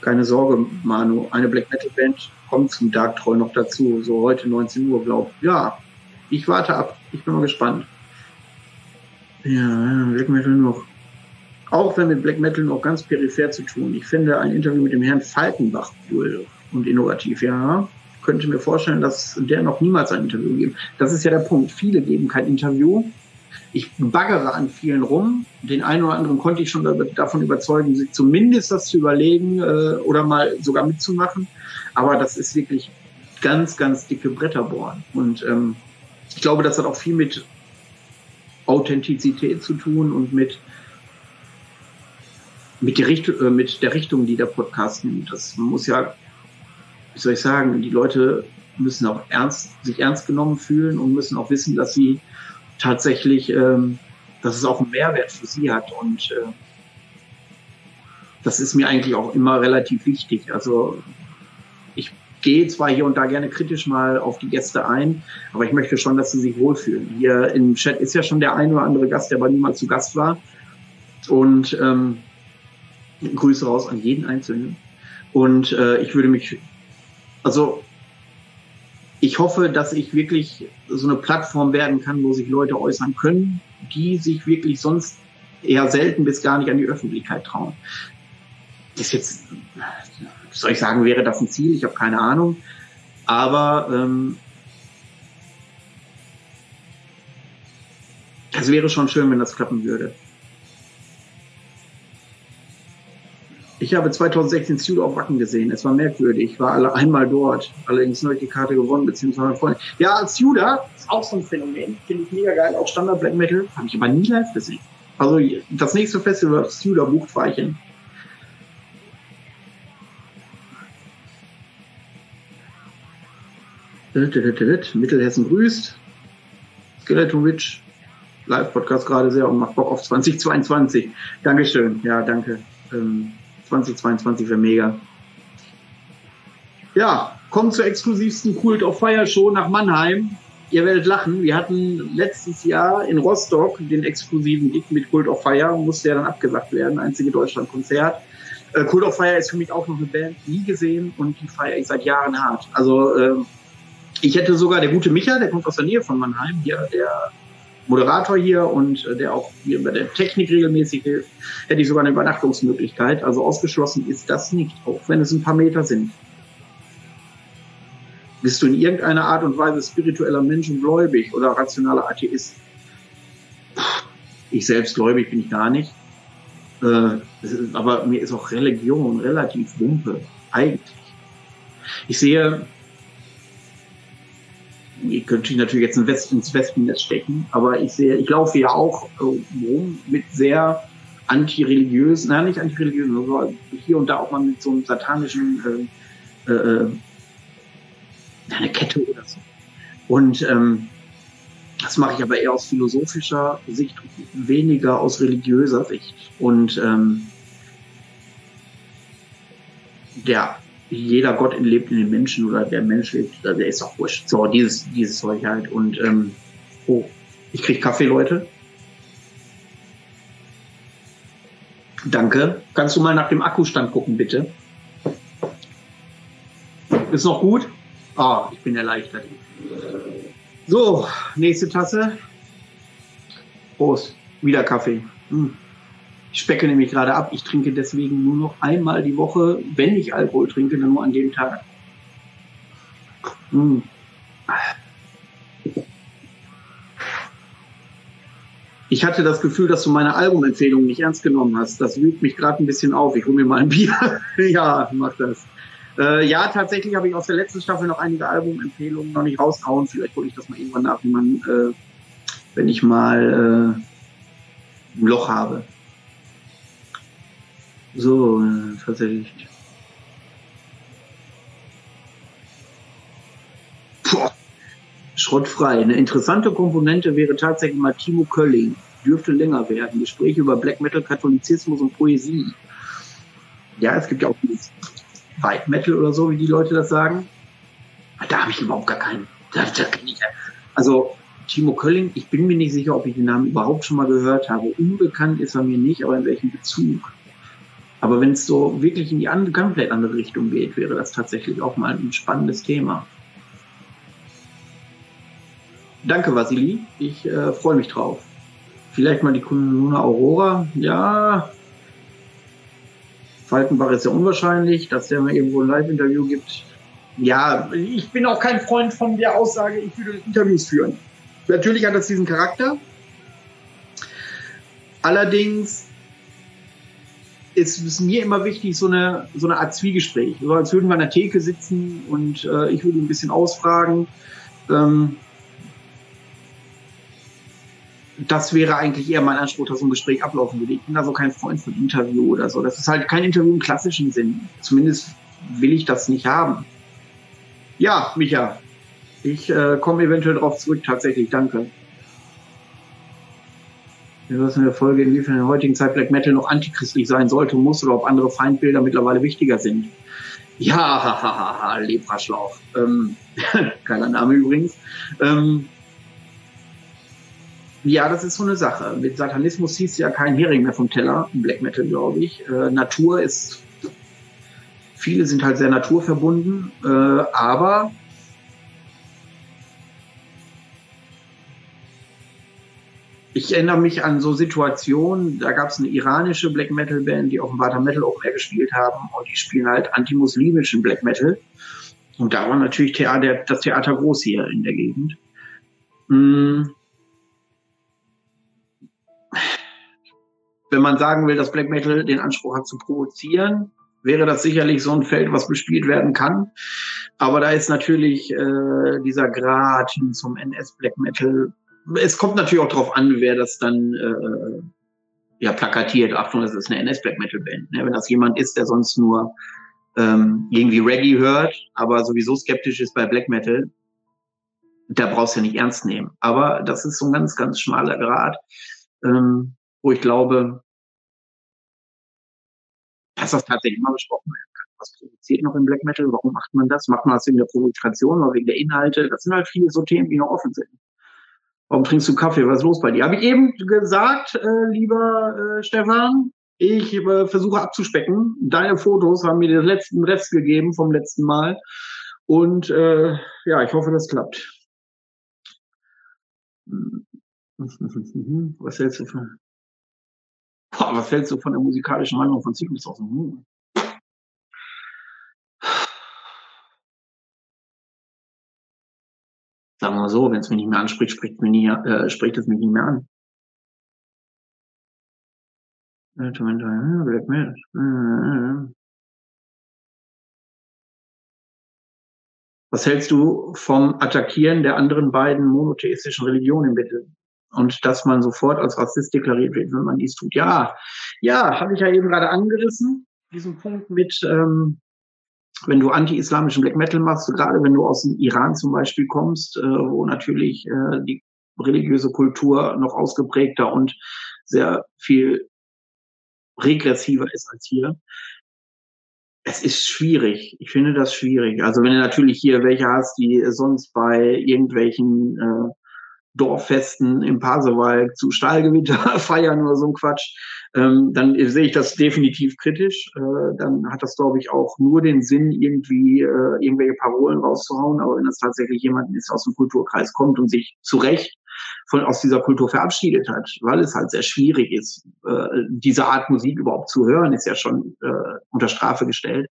Keine Sorge, Manu. Eine Black Metal Band kommt zum Dark Troll noch dazu. So heute 19 Uhr, glaube ich. Ja, ich warte ab. Ich bin mal gespannt. Ja, Black Metal noch. Auch wenn mit Black Metal noch ganz peripher zu tun. Ich finde ein Interview mit dem Herrn Falkenbach cool und innovativ. Ja, könnte mir vorstellen, dass der noch niemals ein Interview gibt. Das ist ja der Punkt. Viele geben kein Interview. Ich baggere an vielen rum. Den einen oder anderen konnte ich schon davon überzeugen, sich zumindest das zu überlegen äh, oder mal sogar mitzumachen. Aber das ist wirklich ganz, ganz dicke Bretter bohren. Und ähm, ich glaube, das hat auch viel mit Authentizität zu tun und mit mit der, Richtung, äh, mit der Richtung, die der Podcast nimmt. Das muss ja, wie soll ich sagen, die Leute müssen auch ernst, sich ernst genommen fühlen und müssen auch wissen, dass sie tatsächlich, ähm, dass es auch einen Mehrwert für sie hat. Und äh, das ist mir eigentlich auch immer relativ wichtig. Also ich gehe zwar hier und da gerne kritisch mal auf die Gäste ein, aber ich möchte schon, dass sie sich wohlfühlen. Hier im Chat ist ja schon der ein oder andere Gast, der aber niemals zu Gast war. Und ähm, Grüße raus an jeden Einzelnen. Und äh, ich würde mich, also ich hoffe, dass ich wirklich so eine Plattform werden kann, wo sich Leute äußern können, die sich wirklich sonst eher selten bis gar nicht an die Öffentlichkeit trauen. Das jetzt, soll ich sagen, wäre das ein Ziel? Ich habe keine Ahnung. Aber ähm, das wäre schon schön, wenn das klappen würde. Ich habe 2016 Studio auf Wacken gesehen. Es war merkwürdig. Ich war alle einmal dort. Allerdings nur die Karte gewonnen, beziehungsweise Freunde. Ja, Studa ist auch so ein Phänomen. Finde ich mega geil. Auch Standard Black Metal. Habe ich aber nie live gesehen. Also das nächste Festival, das Studa bucht, fahre. Mittelhessen grüßt. Skeleton Witch. Live-Podcast gerade sehr und macht Bock auf 2022. Dankeschön. Ja, danke. Ähm, 2022 wäre mega. Ja, kommt zur exklusivsten Kult of Fire Show nach Mannheim. Ihr werdet lachen. Wir hatten letztes Jahr in Rostock den exklusiven Gig mit Kult of Fire. Musste ja dann abgesagt werden. Einzige Deutschland-Konzert. Äh, Kult of Fire ist für mich auch noch eine Band, nie gesehen und die feiere ich seit Jahren hart. Also, äh, ich hätte sogar der gute Micha, der kommt aus der Nähe von Mannheim, hier, der Moderator hier und äh, der auch hier bei der Technik regelmäßig hilft, hätte ich sogar eine Übernachtungsmöglichkeit. Also ausgeschlossen ist das nicht, auch wenn es ein paar Meter sind. Bist du in irgendeiner Art und Weise spiritueller Mensch und gläubig oder rationaler Atheist? Ich selbst gläubig bin ich gar nicht. Äh, aber mir ist auch Religion relativ wumpe, eigentlich. Ich sehe ich könnte natürlich jetzt West, ins Wespennetz stecken, aber ich sehe, ich laufe ja auch äh, rum mit sehr antireligiösen, nein, nicht antireligiösen, aber hier und da auch mal mit so einem satanischen äh, äh, eine Kette oder so. Und ähm, das mache ich aber eher aus philosophischer Sicht, weniger aus religiöser Sicht. Und ähm, der jeder Gott lebt in den Menschen oder der Mensch lebt, der ist auch wurscht. So, dieses, dieses Zeug halt. Und ähm, oh, ich krieg Kaffee, Leute. Danke. Kannst du mal nach dem Akkustand gucken, bitte? Ist noch gut? Ah, ich bin erleichtert. So, nächste Tasse. Prost. Wieder Kaffee. Hm. Ich specke nämlich gerade ab. Ich trinke deswegen nur noch einmal die Woche, wenn ich Alkohol trinke, dann nur an dem Tag. Hm. Ich hatte das Gefühl, dass du meine Albumempfehlung nicht ernst genommen hast. Das wühlt mich gerade ein bisschen auf. Ich hole mir mal ein Bier. ja, mach das. Äh, ja, tatsächlich habe ich aus der letzten Staffel noch einige Albumempfehlungen noch nicht rausgehauen. Vielleicht hole ich das mal irgendwann nach, wenn, man, äh, wenn ich mal äh, ein Loch habe. So, äh, tatsächlich. Puh. Schrottfrei. Eine interessante Komponente wäre tatsächlich mal Timo Kölling. Dürfte länger werden. Gespräche über Black Metal, Katholizismus und Poesie. Ja, es gibt ja auch White Metal oder so, wie die Leute das sagen. Da habe ich überhaupt gar keinen. Da, da ich, also Timo Kölling, ich bin mir nicht sicher, ob ich den Namen überhaupt schon mal gehört habe. Unbekannt ist er mir nicht, aber in welchem Bezug? Aber wenn es so wirklich in die andere, komplett andere Richtung geht, wäre das tatsächlich auch mal ein spannendes Thema. Danke, Vasili. Ich äh, freue mich drauf. Vielleicht mal die Luna Aurora. Ja. Falkenbach ist ja unwahrscheinlich, dass der mal irgendwo ein Live-Interview gibt. Ja, ich bin auch kein Freund von der Aussage, ich würde Interviews führen. Natürlich hat das diesen Charakter. Allerdings ist es mir immer wichtig, so eine, so eine Art Zwiegespräch. So als würden wir an der Theke sitzen und äh, ich würde ein bisschen ausfragen. Ähm, das wäre eigentlich eher mein Anspruch, dass so ein Gespräch ablaufen würde. Ich bin also kein Freund von Interview oder so. Das ist halt kein Interview im klassischen Sinn. Zumindest will ich das nicht haben. Ja, Micha, ich äh, komme eventuell darauf zurück, tatsächlich. Danke. Wir wissen in der Folge, inwiefern in der heutigen Zeit Black Metal noch antichristlich sein sollte, muss oder ob andere Feindbilder mittlerweile wichtiger sind. Ja, hahaha, Lepraschlauch. Ähm, geiler Name übrigens. Ähm, ja, das ist so eine Sache. Mit Satanismus hieß ja kein Hering mehr vom Teller, Black Metal, glaube ich. Äh, Natur ist, viele sind halt sehr naturverbunden, äh, aber ich erinnere mich an so Situationen, da gab es eine iranische Black Metal Band, die auf dem Water Metal Open Air gespielt haben und die spielen halt antimuslimischen Black Metal. Und da war natürlich Theater, das Theater groß hier in der Gegend. Hm. Wenn man sagen will, dass Black Metal den Anspruch hat zu provozieren, wäre das sicherlich so ein Feld, was bespielt werden kann. Aber da ist natürlich äh, dieser Grad hin zum NS Black Metal. Es kommt natürlich auch darauf an, wer das dann äh, ja plakatiert. Achtung, das ist eine NS Black Metal Band. Ne? Wenn das jemand ist, der sonst nur ähm, irgendwie Reggae hört, aber sowieso skeptisch ist bei Black Metal, da brauchst du ja nicht ernst nehmen. Aber das ist so ein ganz, ganz schmaler Grad, ähm, wo ich glaube, dass das tatsächlich mal besprochen werden kann. Was provoziert noch im Black Metal? Warum macht man das? Macht man das wegen der Provokation oder wegen der Inhalte? Das sind halt viele so Themen, die noch offen sind. Warum trinkst du Kaffee? Was ist los bei dir? Habe ich eben gesagt, äh, lieber äh, Stefan. Ich äh, versuche abzuspecken. Deine Fotos haben mir den letzten Rest gegeben vom letzten Mal. Und äh, ja, ich hoffe, das klappt. Was hältst du von? Boah, was hältst du von der musikalischen Meinung von Cygnus aus dem Sagen wir so, wenn es mich nicht mehr anspricht, spricht, mich nie, äh, spricht es mich nicht mehr an. Was hältst du vom Attackieren der anderen beiden monotheistischen Religionen bitte? Und dass man sofort als Rassist deklariert wird, wenn man dies tut. Ja, ja, habe ich ja eben gerade angerissen, diesen Punkt mit, ähm, wenn du anti-islamischen Black Metal machst, gerade wenn du aus dem Iran zum Beispiel kommst, äh, wo natürlich äh, die religiöse Kultur noch ausgeprägter und sehr viel regressiver ist als hier. Es ist schwierig. Ich finde das schwierig. Also wenn du natürlich hier welche hast, die sonst bei irgendwelchen äh, Dorffesten im Pasewalk zu Stahlgewitter feiern oder so ein Quatsch, ähm, dann sehe ich das definitiv kritisch. Äh, dann hat das, glaube ich, auch nur den Sinn, irgendwie äh, irgendwelche Parolen rauszuhauen. Aber wenn das tatsächlich jemand ist, aus dem Kulturkreis kommt und sich zu Recht von, aus dieser Kultur verabschiedet hat, weil es halt sehr schwierig ist, äh, diese Art Musik überhaupt zu hören, ist ja schon äh, unter Strafe gestellt.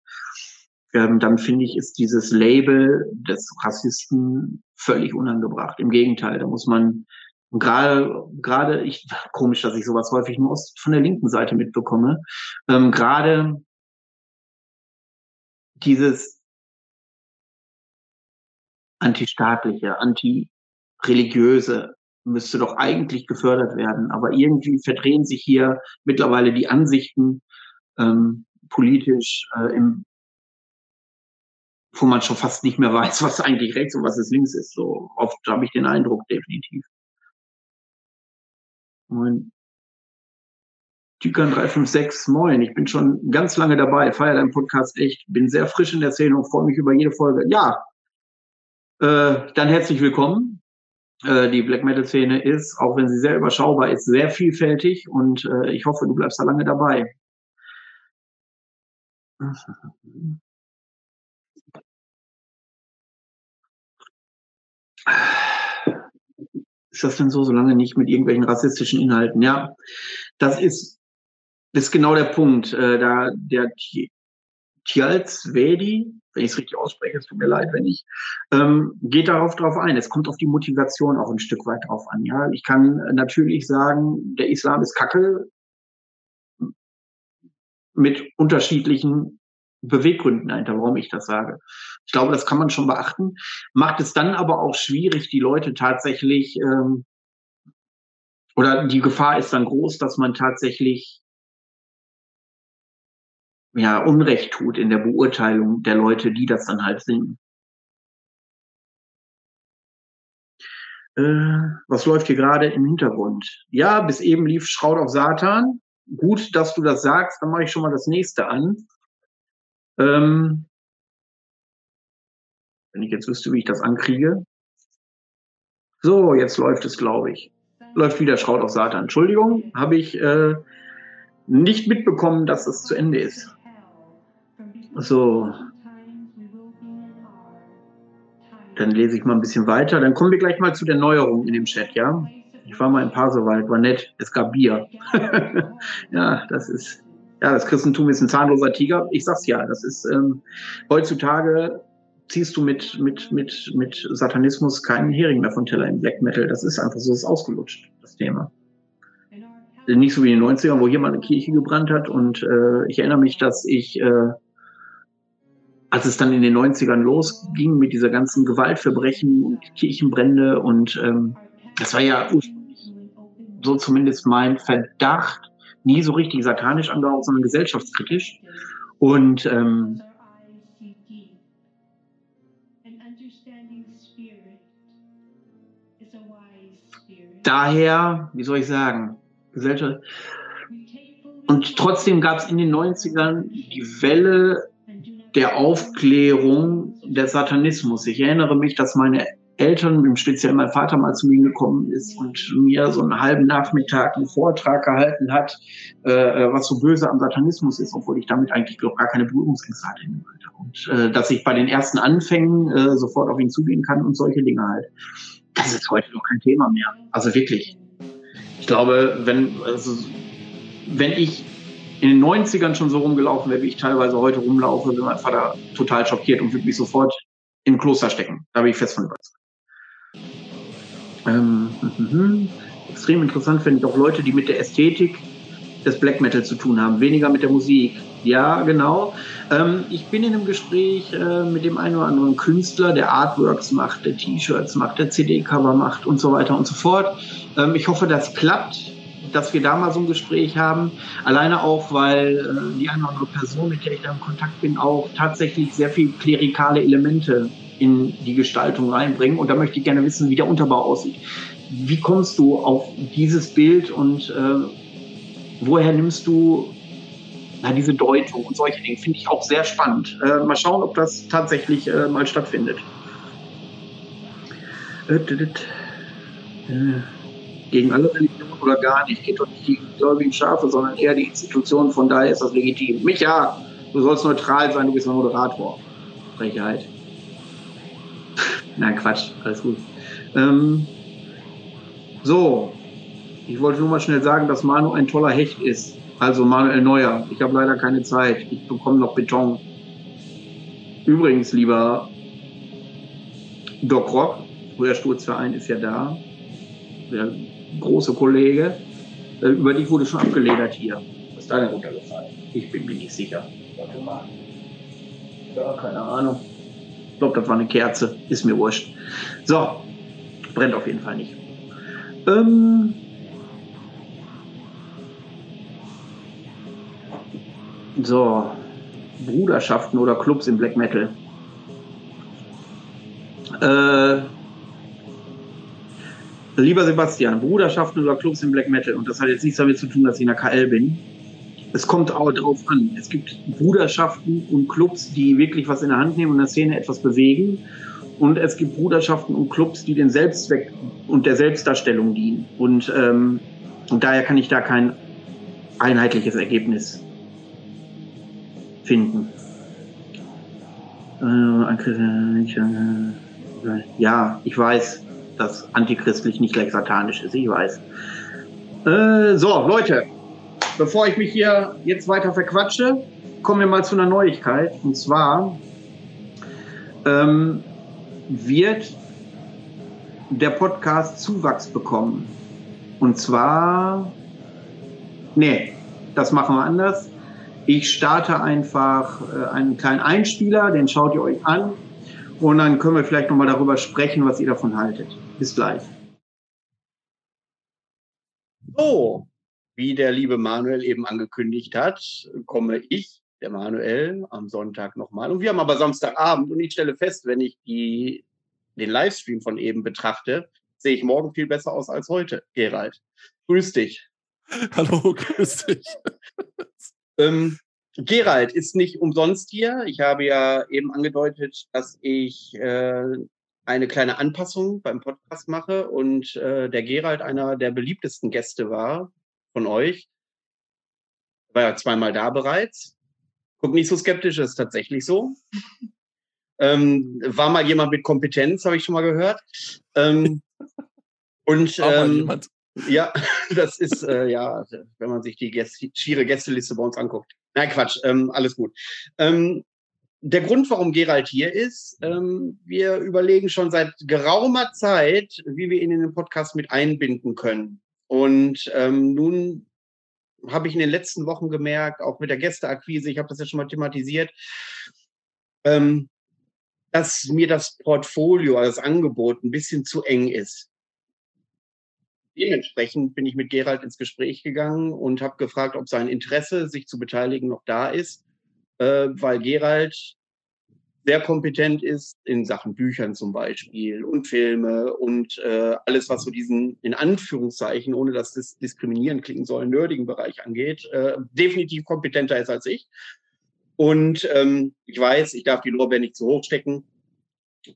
Ähm, dann finde ich, ist dieses Label des Rassisten völlig unangebracht. Im Gegenteil, da muss man gerade, gerade ich, komisch, dass ich sowas häufig nur aus, von der linken Seite mitbekomme, ähm, gerade dieses antistaatliche, antireligiöse, müsste doch eigentlich gefördert werden. Aber irgendwie verdrehen sich hier mittlerweile die Ansichten ähm, politisch äh, im wo man schon fast nicht mehr weiß, was eigentlich rechts und was es links ist. So oft habe ich den Eindruck, definitiv. Moin. Tykan 356, moin. Ich bin schon ganz lange dabei, feiere deinen Podcast echt, bin sehr frisch in der Szene und freue mich über jede Folge. Ja, äh, dann herzlich willkommen. Äh, die Black Metal Szene ist, auch wenn sie sehr überschaubar ist, sehr vielfältig und äh, ich hoffe, du bleibst da lange dabei. Ist das denn so, solange nicht mit irgendwelchen rassistischen Inhalten? Ja, das ist, das ist genau der Punkt. Äh, da der Tialzvedi, wenn ich es richtig ausspreche, es tut mir leid, wenn ich, ähm, geht darauf drauf ein. Es kommt auf die Motivation auch ein Stück weit drauf an. Ja, ich kann natürlich sagen, der Islam ist Kacke mit unterschiedlichen Beweggründen dahinter, warum ich das sage. Ich glaube, das kann man schon beachten. Macht es dann aber auch schwierig, die Leute tatsächlich ähm, oder die Gefahr ist dann groß, dass man tatsächlich ja, Unrecht tut in der Beurteilung der Leute, die das dann halt singen. Äh, was läuft hier gerade im Hintergrund? Ja, bis eben lief Schraut auf Satan. Gut, dass du das sagst, dann mache ich schon mal das nächste an. Ähm, wenn ich jetzt wüsste, wie ich das ankriege. So, jetzt läuft es, glaube ich. Läuft wieder Schraut auf Satan. Entschuldigung, habe ich äh, nicht mitbekommen, dass es zu Ende ist. So. Dann lese ich mal ein bisschen weiter. Dann kommen wir gleich mal zu der Neuerung in dem Chat, ja? Ich war mal in Pasewald, war nett. Es gab Bier. ja, das ist, ja, das Christentum ist ein zahnloser Tiger. Ich sag's ja, das ist ähm, heutzutage ziehst du mit, mit, mit, mit Satanismus keinen Hering mehr von Teller im Black Metal. Das ist einfach so, das ist ausgelutscht, das Thema. Nicht so wie in den 90ern, wo hier mal eine Kirche gebrannt hat. Und äh, ich erinnere mich, dass ich, äh, als es dann in den 90ern losging mit dieser ganzen Gewaltverbrechen und Kirchenbrände und ähm, das war ja so zumindest mein Verdacht, nie so richtig satanisch angehaucht, sondern gesellschaftskritisch. Und ähm, daher, wie soll ich sagen, Gesellschaft. Und trotzdem gab es in den 90ern die Welle der Aufklärung der Satanismus. Ich erinnere mich, dass meine Eltern, im Speziellen mein Vater mal zu mir gekommen ist und mir so einen halben Nachmittag einen Vortrag gehalten hat, äh, was so böse am Satanismus ist, obwohl ich damit eigentlich noch gar keine Berührungsängste hatte. Und äh, dass ich bei den ersten Anfängen äh, sofort auf ihn zugehen kann und solche Dinge halt. Das ist heute noch kein Thema mehr. Also wirklich. Ich glaube, wenn, also, wenn ich in den 90ern schon so rumgelaufen wäre, wie ich teilweise heute rumlaufe, wäre mein Vater total schockiert und würde mich sofort im Kloster stecken. Da bin ich fest von überzeugt. Ähm, mhm. Extrem interessant finde ich auch Leute, die mit der Ästhetik des Black Metal zu tun haben, weniger mit der Musik. Ja, genau. Ähm, ich bin in einem Gespräch äh, mit dem einen oder anderen Künstler, der Artworks macht, der T-Shirts macht, der CD-Cover macht und so weiter und so fort. Ähm, ich hoffe, das klappt, dass wir da mal so ein Gespräch haben. Alleine auch, weil äh, die eine oder andere Person, mit der ich da im Kontakt bin, auch tatsächlich sehr viel klerikale Elemente in die Gestaltung reinbringen. Und da möchte ich gerne wissen, wie der Unterbau aussieht. Wie kommst du auf dieses Bild und äh, woher nimmst du na, diese Deutung und solche Dinge? Finde ich auch sehr spannend. Äh, mal schauen, ob das tatsächlich äh, mal stattfindet. Äh, gegen alle Religionen oder gar nicht. Geht doch nicht gegen die gläubigen Schafe, sondern eher die Institution. Von daher ist das legitim. Mich ja, du sollst neutral sein, du bist ein Moderator. Frechheit. Nein, Quatsch, alles gut. Ähm, so, ich wollte nur mal schnell sagen, dass Manu ein toller Hecht ist. Also Manuel Neuer. Ich habe leider keine Zeit. Ich bekomme noch Beton. Übrigens, lieber Doc Rock, früher Sturzverein ist ja da. Der große Kollege. Äh, über dich wurde schon abgeledert hier. Was ist da denn runtergefallen? Ich bin mir nicht sicher. Warte mal. Ja, keine Ahnung. Glaube, das war eine Kerze. Ist mir wurscht. So, brennt auf jeden Fall nicht. Ähm, so, Bruderschaften oder Clubs im Black Metal. Äh, lieber Sebastian, Bruderschaften oder Clubs im Black Metal. Und das hat jetzt nichts damit zu tun, dass ich in der KL bin. Es kommt auch drauf an. Es gibt Bruderschaften und Clubs, die wirklich was in der Hand nehmen und der Szene etwas bewegen. Und es gibt Bruderschaften und Clubs, die den Selbstzweck und der Selbstdarstellung dienen. Und, ähm, und daher kann ich da kein einheitliches Ergebnis finden. Ja, ich weiß, dass antichristlich nicht gleich satanisch ist. Ich weiß. Äh, so, Leute, bevor ich mich hier jetzt weiter verquatsche, kommen wir mal zu einer Neuigkeit. Und zwar ähm, wird der Podcast Zuwachs bekommen. Und zwar, nee, das machen wir anders. Ich starte einfach äh, einen kleinen Einspieler, den schaut ihr euch an und dann können wir vielleicht nochmal darüber sprechen, was ihr davon haltet. Bis gleich. So, wie der liebe Manuel eben angekündigt hat, komme ich, der Manuel, am Sonntag nochmal. Und wir haben aber Samstagabend und ich stelle fest, wenn ich die, den Livestream von eben betrachte, sehe ich morgen viel besser aus als heute. Gerald, grüß dich. Hallo, grüß dich. Ähm, Gerald ist nicht umsonst hier. Ich habe ja eben angedeutet, dass ich äh, eine kleine Anpassung beim Podcast mache und äh, der Gerald einer der beliebtesten Gäste war von euch. War ja zweimal da bereits. Guck nicht so skeptisch, ist tatsächlich so. ähm, war mal jemand mit Kompetenz, habe ich schon mal gehört. Ähm, Und ähm, ja, das ist äh, ja, wenn man sich die Gäste, schiere Gästeliste bei uns anguckt. Nein, Quatsch, ähm, alles gut. Ähm, der Grund, warum Gerald hier ist, ähm, wir überlegen schon seit geraumer Zeit, wie wir ihn in den Podcast mit einbinden können. Und ähm, nun habe ich in den letzten Wochen gemerkt, auch mit der Gästeakquise, ich habe das ja schon mal thematisiert, ähm, dass mir das Portfolio, also das Angebot ein bisschen zu eng ist. Dementsprechend bin ich mit Gerald ins Gespräch gegangen und habe gefragt, ob sein Interesse, sich zu beteiligen, noch da ist, äh, weil Gerald sehr kompetent ist in Sachen Büchern zum Beispiel und Filme und äh, alles, was so diesen, in Anführungszeichen, ohne dass das diskriminieren klingen soll, nerdigen Bereich angeht, äh, definitiv kompetenter ist als ich. Und ähm, ich weiß, ich darf die Lorbeer nicht zu hoch stecken.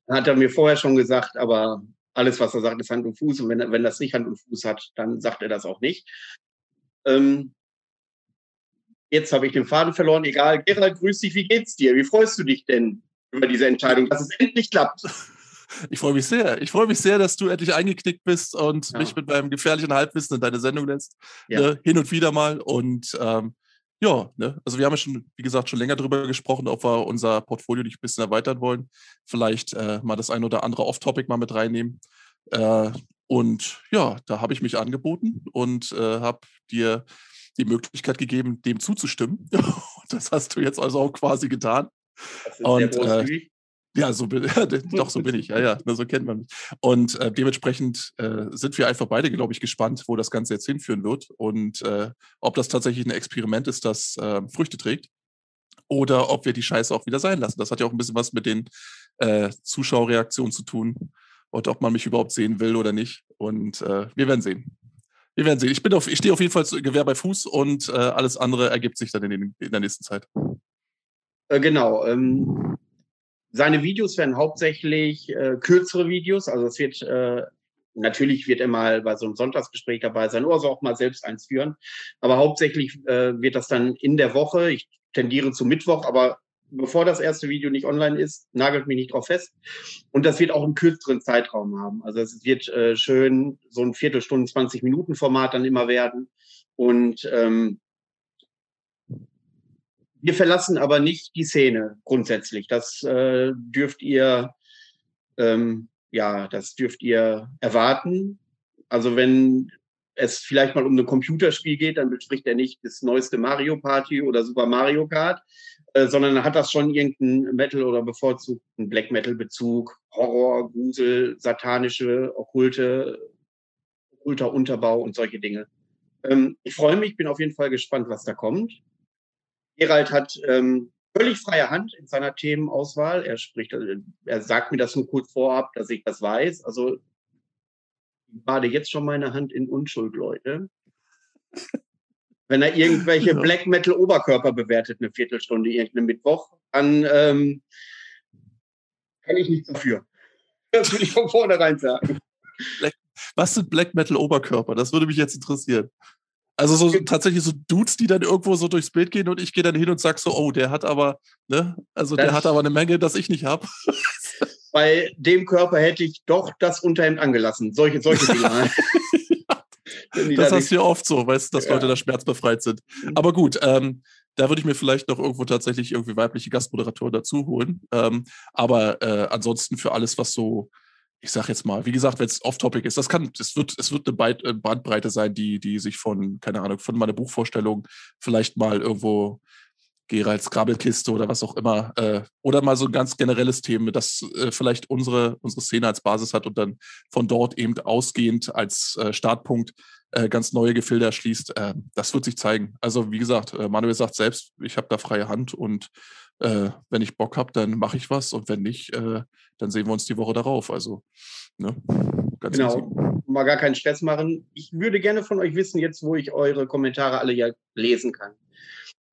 Hat er mir vorher schon gesagt, aber alles, was er sagt, ist Hand und Fuß. Und wenn, wenn das nicht Hand und Fuß hat, dann sagt er das auch nicht. Ähm, jetzt habe ich den Faden verloren. Egal, Gerald, grüß dich, wie geht's dir? Wie freust du dich denn über diese Entscheidung, dass es endlich klappt? Ich freue mich sehr. Ich freue mich sehr, dass du endlich eingeknickt bist und ja. mich mit meinem gefährlichen Halbwissen in deine Sendung lässt. Ja. Ne, hin und wieder mal. Und ähm, ja, ne? also wir haben ja schon, wie gesagt, schon länger darüber gesprochen, ob wir unser Portfolio nicht ein bisschen erweitern wollen. Vielleicht äh, mal das ein oder andere Off-Topic mal mit reinnehmen. Äh, und ja, da habe ich mich angeboten und äh, habe dir die Möglichkeit gegeben, dem zuzustimmen. das hast du jetzt also auch quasi getan. Das ist und, äh, ja, so bin, doch, so bin ich. Ja, ja, so kennt man mich. Und äh, dementsprechend äh, sind wir einfach beide, glaube ich, gespannt, wo das Ganze jetzt hinführen wird und äh, ob das tatsächlich ein Experiment ist, das ähm, Früchte trägt oder ob wir die Scheiße auch wieder sein lassen. Das hat ja auch ein bisschen was mit den äh, Zuschauerreaktionen zu tun und ob man mich überhaupt sehen will oder nicht. Und äh, wir werden sehen. Wir werden sehen. Ich, bin auf, ich stehe auf jeden Fall Gewehr bei Fuß und äh, alles andere ergibt sich dann in, den, in der nächsten Zeit. Genau. Ähm seine Videos werden hauptsächlich äh, kürzere Videos, also es wird äh, natürlich wird er mal bei so einem Sonntagsgespräch dabei sein oder so auch mal selbst eins führen, aber hauptsächlich äh, wird das dann in der Woche. Ich tendiere zu Mittwoch, aber bevor das erste Video nicht online ist, nagelt mich nicht drauf fest. Und das wird auch einen kürzeren Zeitraum haben. Also es wird äh, schön so ein Viertelstunden, 20 Minuten Format dann immer werden. Und ähm, wir verlassen aber nicht die Szene grundsätzlich. Das äh, dürft ihr, ähm, ja, das dürft ihr erwarten. Also wenn es vielleicht mal um ein Computerspiel geht, dann bespricht er nicht das neueste Mario Party oder Super Mario Kart, äh, sondern hat das schon irgendeinen Metal oder bevorzugten Black Metal Bezug, Horror, Grusel, satanische, okkulte, okkulter Unterbau und solche Dinge. Ähm, ich freue mich, bin auf jeden Fall gespannt, was da kommt. Gerald hat ähm, völlig freie Hand in seiner Themenauswahl. Er spricht, äh, er sagt mir das nur kurz vorab, dass ich das weiß. Also ich bade jetzt schon meine Hand in Unschuld, Leute. Wenn er irgendwelche ja. Black Metal Oberkörper bewertet, eine Viertelstunde, irgendeinen Mittwoch, dann ähm, kann ich nichts dafür. Das will ich von vornherein sagen. Was sind Black Metal Oberkörper? Das würde mich jetzt interessieren. Also so tatsächlich so Dudes, die dann irgendwo so durchs Bild gehen und ich gehe dann hin und sag so, oh, der hat aber, ne, also das der hat aber eine Menge, das ich nicht habe. Bei dem Körper hätte ich doch das Unterhemd angelassen. Solche, solche Dinge. das hast du ja oft so, weißt du, dass ja. Leute da schmerzbefreit sind. Mhm. Aber gut, ähm, da würde ich mir vielleicht noch irgendwo tatsächlich irgendwie weibliche Gastmoderatoren dazu holen. Ähm, aber äh, ansonsten für alles, was so ich sag jetzt mal, wie gesagt, wenn es off-topic ist, das kann, es wird, es wird eine äh, Bandbreite sein, die, die sich von, keine Ahnung, von meiner Buchvorstellung vielleicht mal irgendwo Geralds Krabbelkiste oder was auch immer, äh, oder mal so ein ganz generelles Thema, das äh, vielleicht unsere, unsere Szene als Basis hat und dann von dort eben ausgehend als äh, Startpunkt äh, ganz neue Gefilde erschließt. Äh, das wird sich zeigen. Also wie gesagt, Manuel sagt selbst, ich habe da freie Hand und äh, wenn ich Bock habe, dann mache ich was und wenn nicht, äh, dann sehen wir uns die Woche darauf. Also, ne? Ganz genau. Easy. Mal gar keinen Stress machen. Ich würde gerne von euch wissen, jetzt wo ich eure Kommentare alle ja lesen kann.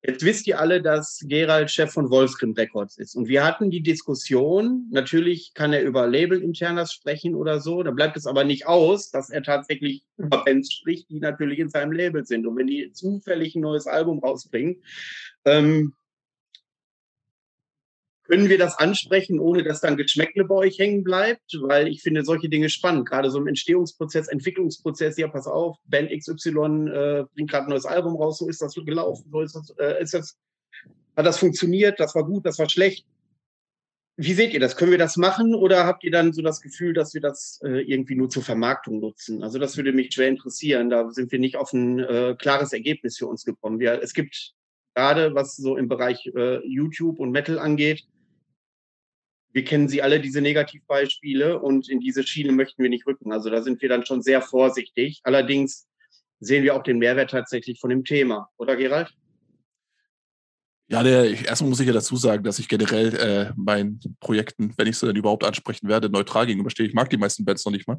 Jetzt wisst ihr alle, dass Gerald Chef von Wolfsgrim Records ist. Und wir hatten die Diskussion, natürlich kann er über Label-Internas sprechen oder so, da bleibt es aber nicht aus, dass er tatsächlich über Bands spricht, die natürlich in seinem Label sind. Und wenn die zufällig ein neues Album rausbringen, ähm, können wir das ansprechen, ohne dass dann Geschmäckle bei euch hängen bleibt? Weil ich finde solche Dinge spannend, gerade so im Entstehungsprozess, Entwicklungsprozess. Ja, pass auf, Band XY äh, bringt gerade ein neues Album raus, so ist das gelaufen, so ist das, äh, ist das, hat das funktioniert, das war gut, das war schlecht. Wie seht ihr das? Können wir das machen oder habt ihr dann so das Gefühl, dass wir das äh, irgendwie nur zur Vermarktung nutzen? Also das würde mich schwer interessieren. Da sind wir nicht auf ein äh, klares Ergebnis für uns gekommen. Wir, es gibt gerade, was so im Bereich äh, YouTube und Metal angeht, wir kennen sie alle, diese Negativbeispiele, und in diese Schiene möchten wir nicht rücken. Also da sind wir dann schon sehr vorsichtig. Allerdings sehen wir auch den Mehrwert tatsächlich von dem Thema, oder Gerald? Ja, der, erstmal muss ich ja dazu sagen, dass ich generell äh, meinen Projekten, wenn ich sie dann überhaupt ansprechen werde, neutral gegenüberstehe. Ich mag die meisten Bands noch nicht mal.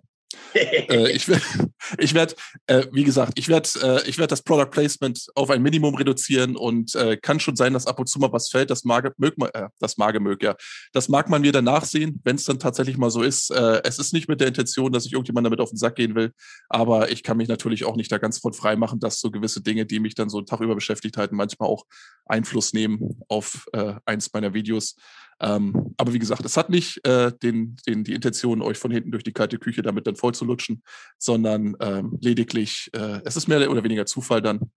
Äh, ich werde, ich werd, äh, wie gesagt, ich werde äh, werd das Product Placement auf ein Minimum reduzieren und äh, kann schon sein, dass ab und zu mal was fällt. Das mag, mög, äh, das mag, mög, ja. Das mag man mir dann nachsehen, wenn es dann tatsächlich mal so ist. Äh, es ist nicht mit der Intention, dass ich irgendjemand damit auf den Sack gehen will, aber ich kann mich natürlich auch nicht da ganz von frei machen, dass so gewisse Dinge, die mich dann so einen Tag über beschäftigt halten, manchmal auch Einfluss nehmen auf äh, eins meiner Videos. Ähm, aber wie gesagt, es hat nicht äh, den, den, die Intention, euch von hinten durch die kalte Küche damit dann voll zu lutschen, sondern ähm, lediglich, äh, es ist mehr oder weniger Zufall dann.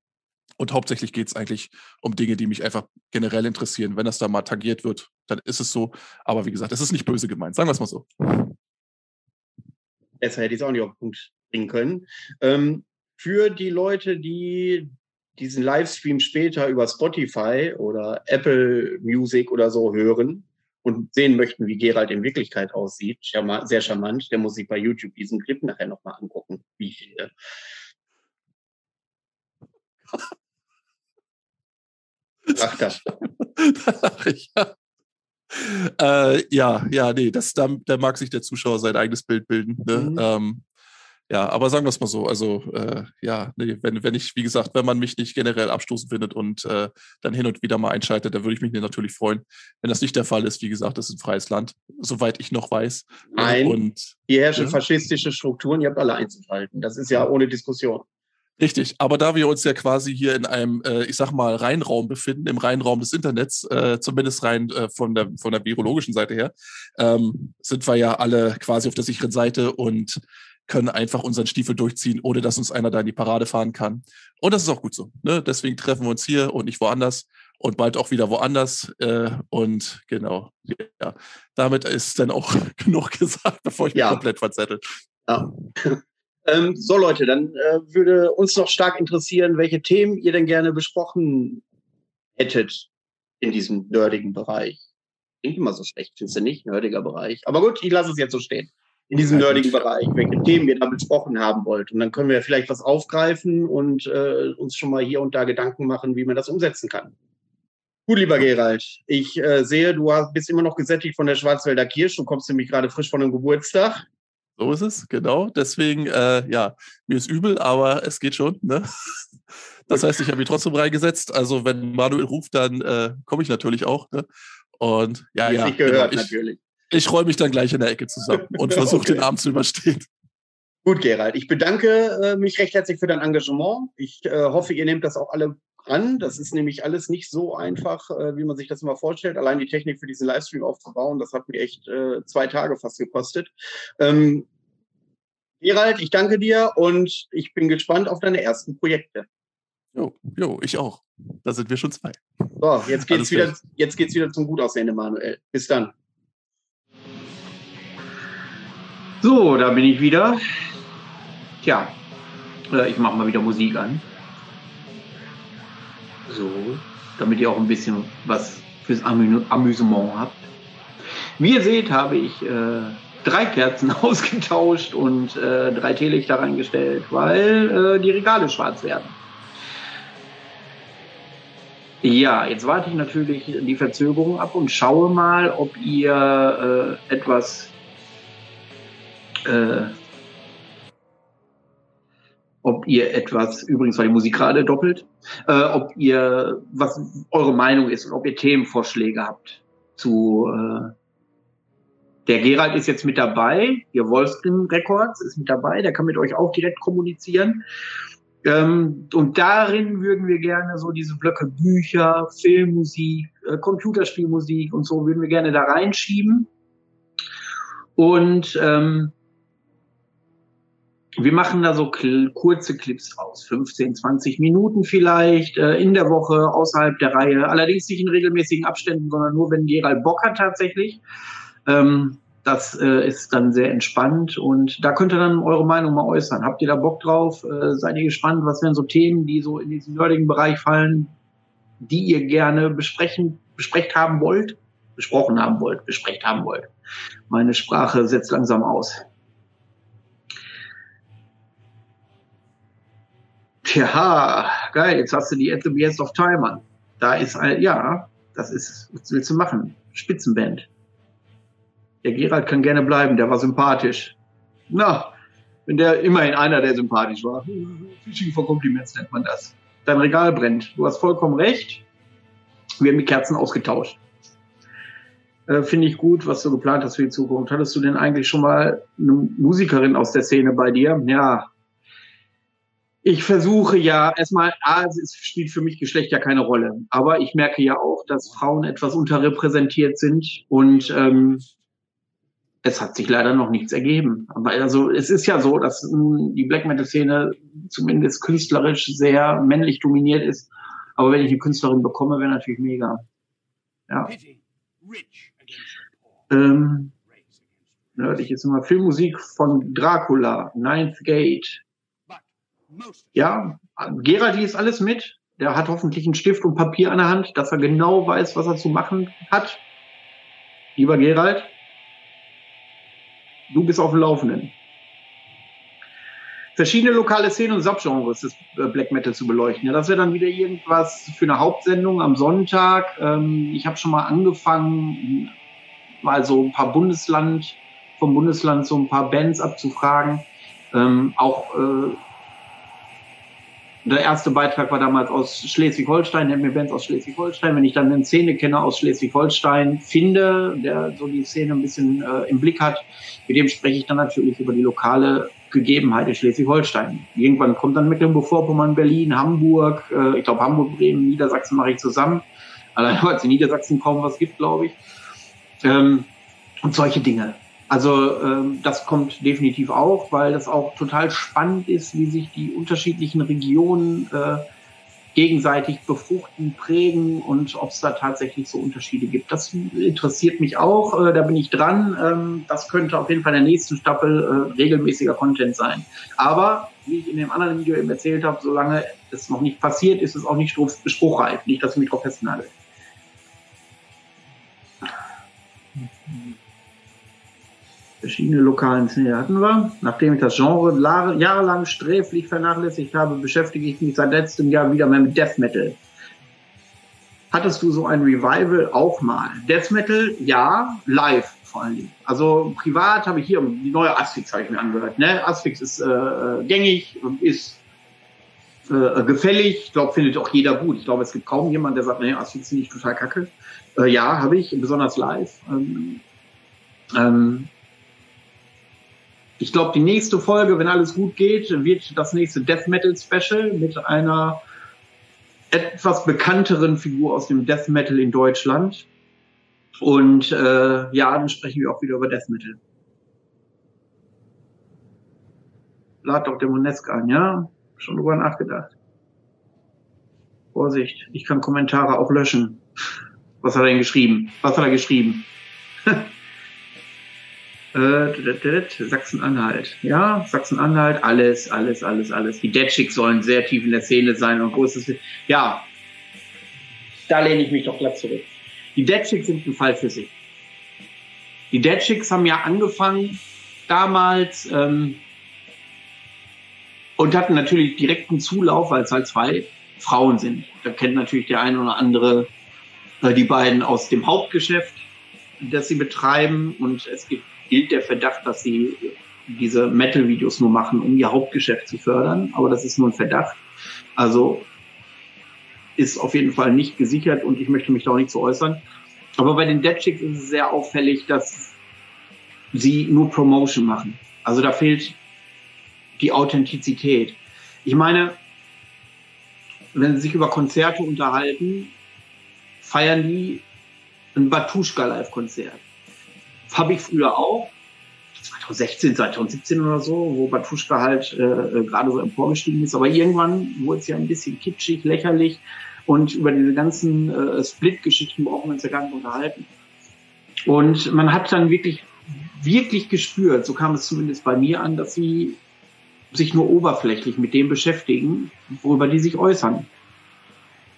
Und hauptsächlich geht es eigentlich um Dinge, die mich einfach generell interessieren. Wenn das da mal tangiert wird, dann ist es so. Aber wie gesagt, es ist nicht böse gemeint. Sagen wir es mal so. Besser hätte ich es auch nicht auf den Punkt bringen können. Ähm, für die Leute, die diesen Livestream später über Spotify oder Apple Music oder so hören und sehen möchten, wie Gerald in Wirklichkeit aussieht, sehr charmant, der muss sich bei YouTube diesen Clip nachher nochmal angucken, wie ich finde. Ach, das. ja. Äh, ja, ja, nee, das, da, da mag sich der Zuschauer sein eigenes Bild bilden. Ne? Mhm. Ähm, ja, aber sagen wir es mal so, also äh, ja, nee, wenn, wenn ich, wie gesagt, wenn man mich nicht generell abstoßen findet und äh, dann hin und wieder mal einschaltet, dann würde ich mich natürlich freuen. Wenn das nicht der Fall ist, wie gesagt, das ist ein freies Land, soweit ich noch weiß. Nein, und, hier herrschen ja. faschistische Strukturen, ihr habt alle einzuschalten. Das ist ja ohne Diskussion. Richtig, aber da wir uns ja quasi hier in einem, äh, ich sag mal, Reinraum befinden, im Reinraum des Internets, äh, zumindest rein äh, von, der, von der virologischen Seite her, ähm, sind wir ja alle quasi auf der sicheren Seite und können einfach unseren Stiefel durchziehen, ohne dass uns einer da in die Parade fahren kann. Und das ist auch gut so. Ne? Deswegen treffen wir uns hier und nicht woanders und bald auch wieder woanders. Äh, und genau, ja, damit ist dann auch genug gesagt, bevor ich mich ja. komplett verzettel. Ja. ähm, so Leute, dann äh, würde uns noch stark interessieren, welche Themen ihr denn gerne besprochen hättet in diesem nerdigen Bereich. Klingt immer so schlecht, findest du nicht? Nerdiger Bereich. Aber gut, ich lasse es jetzt so stehen in diesem nerdigen Bereich, welche Themen ihr da besprochen haben wollt. Und dann können wir vielleicht was aufgreifen und äh, uns schon mal hier und da Gedanken machen, wie man das umsetzen kann. Gut, lieber Gerald, ich äh, sehe, du hast, bist immer noch gesättigt von der Schwarzwälder Kirsch. Du kommst nämlich gerade frisch von einem Geburtstag. So ist es, genau. Deswegen, äh, ja, mir ist übel, aber es geht schon. Ne? Das heißt, ich habe mich trotzdem reingesetzt. Also, wenn Manuel ruft, dann äh, komme ich natürlich auch. Ne? Und ja, ja. Nicht gehört, genau. ich, natürlich. Ich räume mich dann gleich in der Ecke zusammen und versuche okay. den Abend zu überstehen. Gut, Gerald. Ich bedanke äh, mich recht herzlich für dein Engagement. Ich äh, hoffe, ihr nehmt das auch alle an. Das ist nämlich alles nicht so einfach, äh, wie man sich das immer vorstellt. Allein die Technik für diesen Livestream aufzubauen, das hat mir echt äh, zwei Tage fast gekostet. Ähm, Gerald, ich danke dir und ich bin gespannt auf deine ersten Projekte. Jo, jo, ich auch. Da sind wir schon zwei. So, jetzt geht's wieder, jetzt geht's wieder zum Gutaussehen, Emanuel. Bis dann. So, da bin ich wieder. Tja, äh, ich mache mal wieder Musik an. So, damit ihr auch ein bisschen was fürs Amü Amüsement habt. Wie ihr seht, habe ich äh, drei Kerzen ausgetauscht und äh, drei Teelichter reingestellt, weil äh, die Regale schwarz werden. Ja, jetzt warte ich natürlich die Verzögerung ab und schaue mal, ob ihr äh, etwas äh, ob ihr etwas, übrigens war die Musik gerade doppelt, äh, ob ihr, was eure Meinung ist und ob ihr Themenvorschläge habt zu, äh, der Gerald ist jetzt mit dabei, ihr Wolfskin Records ist mit dabei, der kann mit euch auch direkt kommunizieren. Ähm, und darin würden wir gerne so diese Blöcke Bücher, Filmmusik, äh, Computerspielmusik und so würden wir gerne da reinschieben. Und ähm, wir machen da so kurze Clips raus, 15, 20 Minuten vielleicht äh, in der Woche außerhalb der Reihe. Allerdings nicht in regelmäßigen Abständen, sondern nur, wenn Gerald Bock hat tatsächlich. Ähm, das äh, ist dann sehr entspannt und da könnt ihr dann eure Meinung mal äußern. Habt ihr da Bock drauf? Äh, seid ihr gespannt? Was wären so Themen, die so in diesen nerdigen Bereich fallen, die ihr gerne besprechen, besprecht haben wollt? Besprochen haben wollt, besprecht haben wollt. Meine Sprache setzt langsam aus. Tja, geil, jetzt hast du die At the Best of Time an. Da ist, ja, das ist, was willst du machen? Spitzenband. Der Gerald kann gerne bleiben, der war sympathisch. Na, wenn der immerhin einer, der sympathisch war. Fishing for Compliments nennt man das. Dein Regal brennt. Du hast vollkommen recht. Wir haben die Kerzen ausgetauscht. Äh, Finde ich gut, was du geplant hast für die Zukunft. Hattest du denn eigentlich schon mal eine Musikerin aus der Szene bei dir? Ja, ich versuche ja erstmal, A, es spielt für mich Geschlecht ja keine Rolle, aber ich merke ja auch, dass Frauen etwas unterrepräsentiert sind und ähm, es hat sich leider noch nichts ergeben. Aber also es ist ja so, dass mh, die Black Metal Szene zumindest künstlerisch sehr männlich dominiert ist. Aber wenn ich eine Künstlerin bekomme, wäre natürlich mega. Ja. Ähm, nördlich ist immer Filmmusik von Dracula, Ninth Gate, ja, Gerald ist alles mit. Der hat hoffentlich einen Stift und Papier an der Hand, dass er genau weiß, was er zu machen hat. Lieber Gerald, du bist auf dem Laufenden. Verschiedene lokale Szenen und Subgenres des äh, Black Metal zu beleuchten. Ja, das wäre dann wieder irgendwas für eine Hauptsendung am Sonntag. Ähm, ich habe schon mal angefangen, mal so ein paar Bundesland, vom Bundesland so ein paar Bands abzufragen. Ähm, auch äh, der erste Beitrag war damals aus Schleswig-Holstein, nennt mir Bands aus Schleswig-Holstein. Wenn ich dann einen Szenekenner aus Schleswig-Holstein finde, der so die Szene ein bisschen äh, im Blick hat, mit dem spreche ich dann natürlich über die lokale Gegebenheit in Schleswig-Holstein. Irgendwann kommt dann Mecklenburg-Vorpommern, Berlin, Hamburg, äh, ich glaube Hamburg, Bremen, Niedersachsen mache ich zusammen. Allein weil es in Niedersachsen kaum was gibt, glaube ich. Ähm, und solche Dinge. Also ähm, das kommt definitiv auch, weil das auch total spannend ist, wie sich die unterschiedlichen Regionen äh, gegenseitig befruchten, prägen und ob es da tatsächlich so Unterschiede gibt. Das interessiert mich auch, äh, da bin ich dran. Ähm, das könnte auf jeden Fall in der nächsten Staffel äh, regelmäßiger Content sein. Aber, wie ich in dem anderen Video eben erzählt habe, solange es noch nicht passiert, ist es auch nicht spruchreif. Nicht, dass ich mich drauf festnagel. Verschiedene lokalen Szenen hatten wir. Nachdem ich das Genre jahrelang sträflich vernachlässigt habe, beschäftige ich mich seit letztem Jahr wieder mehr mit Death Metal. Hattest du so ein Revival auch mal? Death Metal, ja, live vor allen Dingen. Also privat habe ich hier die neue Asphyx habe ich mir angehört. Ne? Asphyx ist äh, gängig, ist äh, gefällig. Ich glaube, findet auch jeder gut. Ich glaube, es gibt kaum jemanden, der sagt, nee, Asphyx finde ich total kacke. Äh, ja, habe ich, besonders live. Ähm, ähm, ich glaube, die nächste Folge, wenn alles gut geht, wird das nächste Death Metal Special mit einer etwas bekannteren Figur aus dem Death Metal in Deutschland. Und äh, ja, dann sprechen wir auch wieder über Death Metal. Lad doch Demonesk an, ja? Schon drüber nachgedacht. Vorsicht, ich kann Kommentare auch löschen. Was hat er denn geschrieben? Was hat er geschrieben? Äh, Sachsen-Anhalt. Ja, Sachsen-Anhalt, alles, alles, alles, alles. Die Dead sollen sehr tief in der Szene sein und großes. Ja, da lehne ich mich doch glatt zurück. Die Dead sind ein Fall für sich. Die Dead haben ja angefangen damals ähm, und hatten natürlich direkten Zulauf, weil es halt zwei Frauen sind. Da kennt natürlich der eine oder andere äh, die beiden aus dem Hauptgeschäft, das sie betreiben und es gibt gilt der Verdacht, dass sie diese Metal-Videos nur machen, um ihr Hauptgeschäft zu fördern. Aber das ist nur ein Verdacht. Also ist auf jeden Fall nicht gesichert und ich möchte mich da auch nicht zu äußern. Aber bei den Dead Chicks ist es sehr auffällig, dass sie nur Promotion machen. Also da fehlt die Authentizität. Ich meine, wenn sie sich über Konzerte unterhalten, feiern die ein Batuschka Live-Konzert. Habe ich früher auch. 2016, 2017 oder so, wo Batuschka halt äh, äh, gerade so emporgestiegen ist. Aber irgendwann wurde es ja ein bisschen kitschig, lächerlich. Und über diese ganzen äh, Split-Geschichten brauchen wir uns ja gar nicht unterhalten. Und man hat dann wirklich, wirklich gespürt, so kam es zumindest bei mir an, dass sie sich nur oberflächlich mit dem beschäftigen, worüber die sich äußern.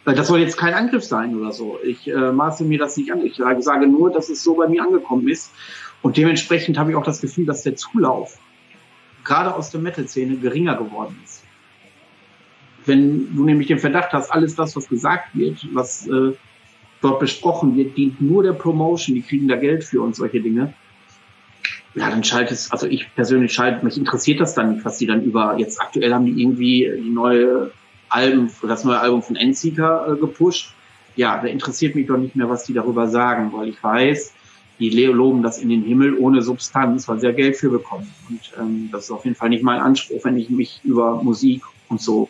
Das soll jetzt kein Angriff sein oder so. Ich äh, maße mir das nicht an. Ich sage nur, dass es so bei mir angekommen ist. Und dementsprechend habe ich auch das Gefühl, dass der Zulauf gerade aus der Metal-Szene geringer geworden ist. Wenn du nämlich den Verdacht hast, alles das, was gesagt wird, was äh, dort besprochen wird, dient nur der Promotion, die kriegen da Geld für und solche Dinge. Ja, dann schaltet es, also ich persönlich schalte, mich interessiert das dann nicht, was die dann über, jetzt aktuell haben die irgendwie die neue Alben, das neue Album von Endseeker äh, gepusht. Ja, da interessiert mich doch nicht mehr, was die darüber sagen, weil ich weiß, die loben das in den Himmel ohne Substanz, weil sie ja Geld für bekommen. Und ähm, das ist auf jeden Fall nicht mein Anspruch, wenn ich mich über Musik und so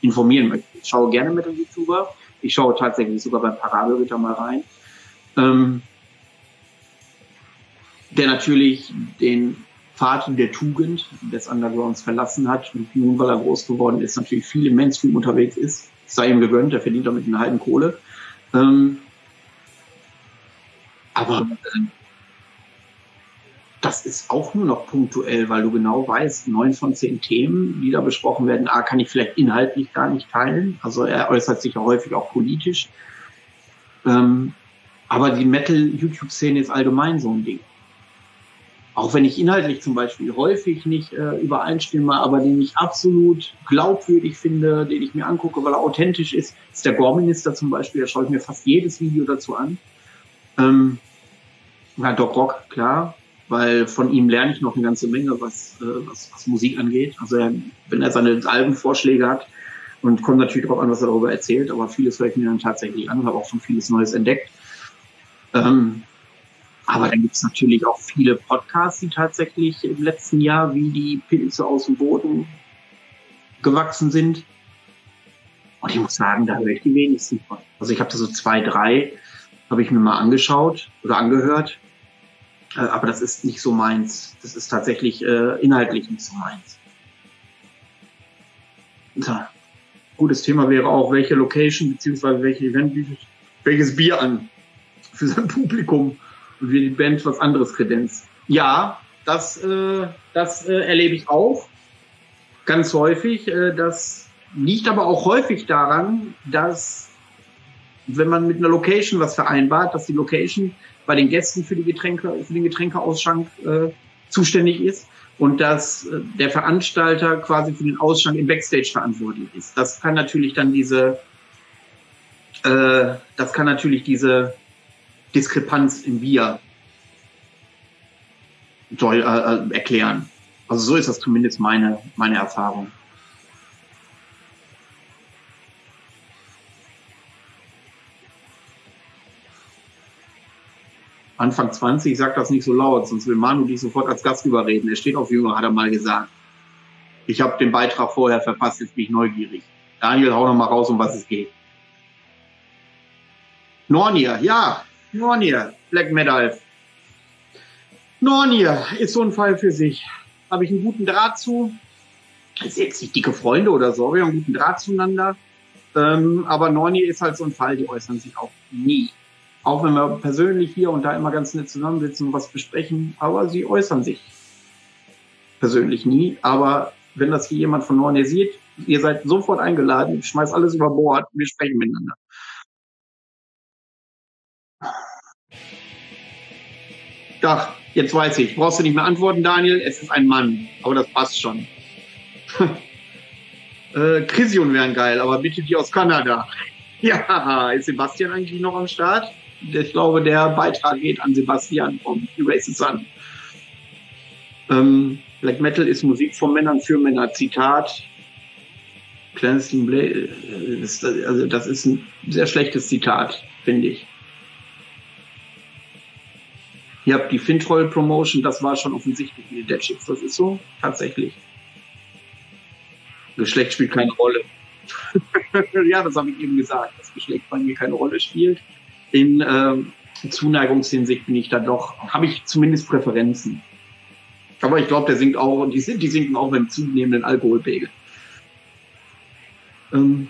informieren möchte. Ich schaue gerne mit dem YouTuber. Ich schaue tatsächlich sogar beim Parabelritter mal rein. Ähm, der natürlich den Pfad der Tugend des Undergrounds verlassen hat und nun, weil er groß geworden ist, natürlich viel im Mainstream unterwegs ist. Sei ihm gegönnt, der verdient damit eine halben Kohle. Ähm, aber äh, das ist auch nur noch punktuell, weil du genau weißt, neun von zehn Themen, die da besprochen werden, A, kann ich vielleicht inhaltlich gar nicht teilen. Also er äußert sich ja häufig auch politisch. Ähm, aber die Metal-YouTube-Szene ist allgemein so ein Ding auch wenn ich inhaltlich zum Beispiel häufig nicht äh, übereinstimme, aber den ich absolut glaubwürdig finde, den ich mir angucke, weil er authentisch ist, ist der Gore-Minister zum Beispiel, da schaue ich mir fast jedes Video dazu an. Ähm, ja, Doc Rock, klar, weil von ihm lerne ich noch eine ganze Menge, was, äh, was, was Musik angeht. Also er, wenn er seine Albenvorschläge hat und kommt natürlich darauf an, was er darüber erzählt, aber vieles höre ich mir dann tatsächlich an habe auch schon vieles Neues entdeckt. Ähm, aber dann gibt es natürlich auch viele Podcasts, die tatsächlich im letzten Jahr wie die Pilze aus dem Boden gewachsen sind. Und ich muss sagen, da höre ich die wenigsten von. Also ich habe da so zwei, drei, habe ich mir mal angeschaut oder angehört. Äh, aber das ist nicht so meins. Das ist tatsächlich äh, inhaltlich nicht so meins. So. Gutes Thema wäre auch, welche Location beziehungsweise welche Event bietet welches Bier an für sein Publikum und wie die Band was anderes kredenzt. Ja, das, äh, das äh, erlebe ich auch ganz häufig. Äh, das liegt aber auch häufig daran, dass wenn man mit einer Location was vereinbart, dass die Location bei den Gästen für die Getränke, für den Getränkeausschank äh, zuständig ist und dass äh, der Veranstalter quasi für den Ausschank im Backstage verantwortlich ist. Das kann natürlich dann diese, äh, das kann natürlich diese Diskrepanz im Bier soll, äh, äh, erklären. Also so ist das zumindest meine, meine Erfahrung. Anfang 20, sag das nicht so laut, sonst will Manu dich sofort als Gast überreden. Er steht auf Jünger, hat er mal gesagt. Ich habe den Beitrag vorher verpasst, jetzt bin ich neugierig. Daniel, hau noch mal raus, um was es geht. Nornier, ja, Nornier, Black Metal. Nornier ist so ein Fall für sich. Habe ich einen guten Draht zu. Ist jetzt nicht dicke Freunde oder so, wir haben einen guten Draht zueinander. Ähm, aber Nornier ist halt so ein Fall, die äußern sich auch nie. Auch wenn wir persönlich hier und da immer ganz nett zusammensitzen und was besprechen, aber sie äußern sich persönlich nie. Aber wenn das hier jemand von Nornier sieht, ihr seid sofort eingeladen, ich schmeiß alles über Bord, wir sprechen miteinander. Ach, jetzt weiß ich. Brauchst du nicht mehr antworten, Daniel. Es ist ein Mann. Aber das passt schon. äh, Krision wären geil, aber bitte die aus Kanada. Ja, ist Sebastian eigentlich noch am Start? Ich glaube, der Beitrag geht an Sebastian vom Erase Sun. Ähm, Black Metal ist Musik von Männern für Männer. Zitat. Clandestine Blade. Äh, also das ist ein sehr schlechtes Zitat, finde ich. Ihr habt die Fintroll Promotion, das war schon offensichtlich in den Dead Chicks. Das ist so, tatsächlich. Geschlecht spielt keine Rolle. ja, das habe ich eben gesagt, dass Geschlecht bei mir keine Rolle spielt. in äh, Zuneigungshinsicht bin ich da doch, habe ich zumindest Präferenzen. Aber ich glaube, der singt auch, die, sind, die sinken auch beim zunehmenden Alkoholpegel. Ähm,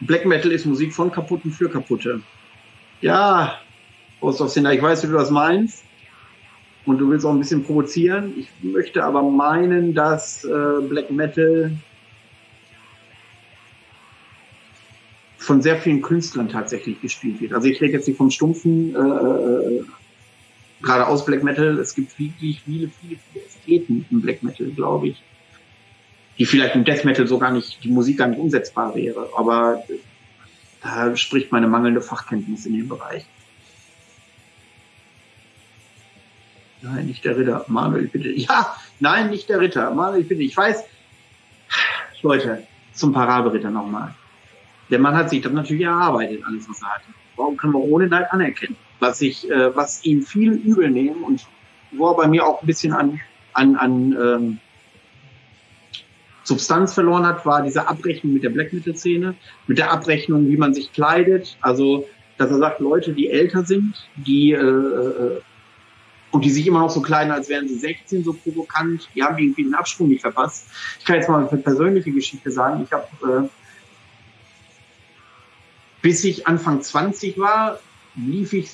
Black Metal ist Musik von Kaputten für Kaputte. Ja, aus ich weiß, wie du das meinst. Und du willst auch ein bisschen provozieren. Ich möchte aber meinen, dass äh, Black Metal von sehr vielen Künstlern tatsächlich gespielt wird. Also ich rede jetzt nicht vom stumpfen, äh, äh, gerade aus Black Metal. Es gibt wirklich viele, viele, viele Ästheten im Black Metal, glaube ich, die vielleicht im Death Metal so gar nicht, die Musik gar nicht umsetzbar wäre. Aber da spricht meine mangelnde Fachkenntnis in dem Bereich. Nein, nicht der Ritter. Manuel, bitte. Ja, nein, nicht der Ritter. Manuel, bitte. Ich weiß, Leute, zum Parabelritter nochmal. Der Mann hat sich das natürlich erarbeitet, alles, was er hatte. Warum können wir ohne Neid anerkennen? Was ich, äh, was ihm viel übel nehmen und wo er bei mir auch ein bisschen an, an, an ähm, Substanz verloren hat, war diese Abrechnung mit der Black Metal Szene, mit der Abrechnung, wie man sich kleidet. Also, dass er sagt, Leute, die älter sind, die äh, äh und die sich immer noch so kleiden, als wären sie 16, so provokant, die haben irgendwie den Absprung nicht verpasst. Ich kann jetzt mal eine persönliche Geschichte sagen. Ich habe äh, bis ich Anfang 20 war, lief ich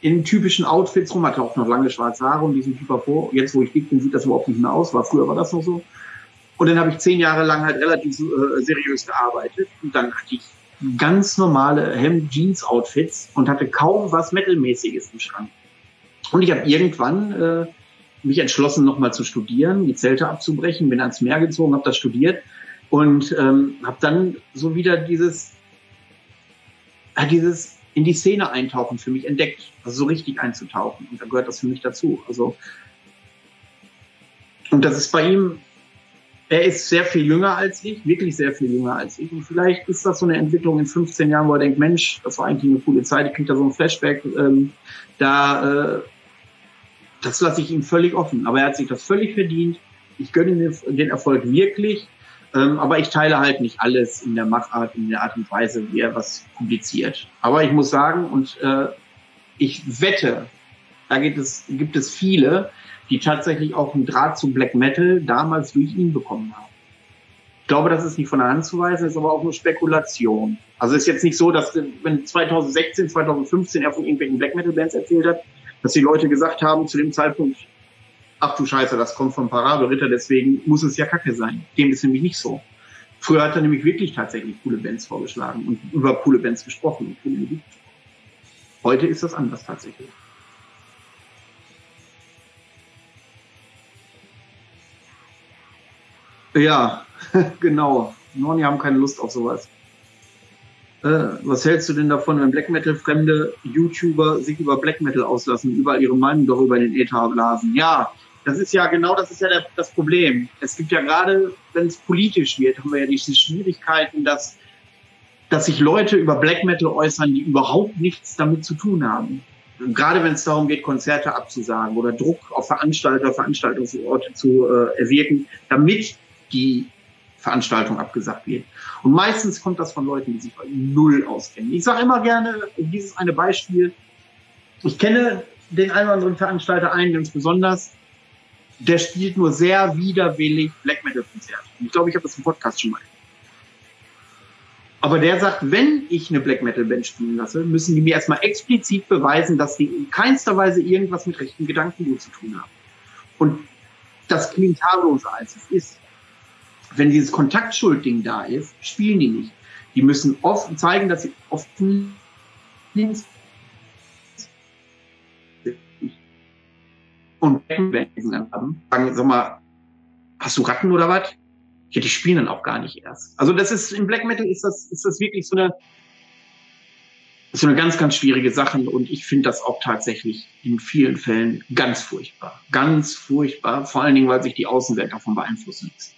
in typischen Outfits rum, hatte auch noch lange schwarze Haare und diesen Typ vor. Jetzt, wo ich dick bin, sieht das überhaupt nicht mehr aus. War früher war das noch so. Und dann habe ich zehn Jahre lang halt relativ äh, seriös gearbeitet. Und dann hatte ich ganz normale Hemd-Jeans-Outfits und hatte kaum was Metalmäßiges im Schrank. Und ich habe irgendwann äh, mich entschlossen, nochmal zu studieren, die Zelte abzubrechen, bin ans Meer gezogen, habe das studiert und ähm, habe dann so wieder dieses hat dieses in die Szene eintauchen für mich entdeckt, also so richtig einzutauchen. Und da gehört das für mich dazu. Also, und das ist bei ihm, er ist sehr viel jünger als ich, wirklich sehr viel jünger als ich. Und vielleicht ist das so eine Entwicklung in 15 Jahren, wo er denkt, Mensch, das war eigentlich eine coole Zeit, ich kriege da so ein Flashback, ähm, da, äh, das lasse ich ihm völlig offen. Aber er hat sich das völlig verdient. Ich gönne ihm den Erfolg wirklich. Ähm, aber ich teile halt nicht alles in der Machart, in der Art und Weise, wie er was publiziert. Aber ich muss sagen, und äh, ich wette, da gibt es, gibt es viele, die tatsächlich auch einen Draht zu Black Metal damals durch ihn bekommen haben. Ich glaube, das ist nicht von der Hand zu weisen, ist aber auch nur Spekulation. Also ist jetzt nicht so, dass wenn 2016, 2015 er von irgendwelchen Black Metal Bands erzählt hat, dass die Leute gesagt haben zu dem Zeitpunkt, ach du Scheiße, das kommt vom Parabelritter, deswegen muss es ja Kacke sein. Dem ist nämlich nicht so. Früher hat er nämlich wirklich tatsächlich coole Bands vorgeschlagen und über coole Bands gesprochen Heute ist das anders tatsächlich. Ja, genau. Norni haben keine Lust auf sowas. Äh, was hältst du denn davon, wenn Black Metal fremde YouTuber sich über Black Metal auslassen, überall ihre Meinung darüber in den Äther blasen? Ja, das ist ja genau das ist ja der, das Problem. Es gibt ja gerade, wenn es politisch wird, haben wir ja diese Schwierigkeiten, dass, dass sich Leute über Black Metal äußern, die überhaupt nichts damit zu tun haben. Und gerade wenn es darum geht, Konzerte abzusagen oder Druck auf Veranstalter, Veranstaltungsorte zu äh, erwirken, damit die Veranstaltung abgesagt wird. Und meistens kommt das von Leuten, die sich bei null auskennen. Ich sage immer gerne, dieses eine Beispiel, ich kenne den einen oder anderen Veranstalter ein, ganz besonders, der spielt nur sehr widerwillig Black Metal Konzerte. Ich glaube, ich habe das im Podcast schon mal. Aber der sagt, wenn ich eine Black Metal Band spielen lasse, müssen die mir erstmal explizit beweisen, dass die in keinster Weise irgendwas mit rechten Gedankengut zu tun haben. Und das klingt harmloser als es ist. Wenn dieses Kontaktschulding da ist, spielen die nicht. Die müssen oft zeigen, dass sie offen und haben, sagen, sag mal, hast du Ratten oder was? Ja, die spielen dann auch gar nicht erst. Also das ist, im Black Metal ist das, ist das wirklich so eine, so eine ganz, ganz schwierige Sache und ich finde das auch tatsächlich in vielen Fällen ganz furchtbar. Ganz furchtbar, vor allen Dingen, weil sich die Außenwelt davon beeinflussen lässt.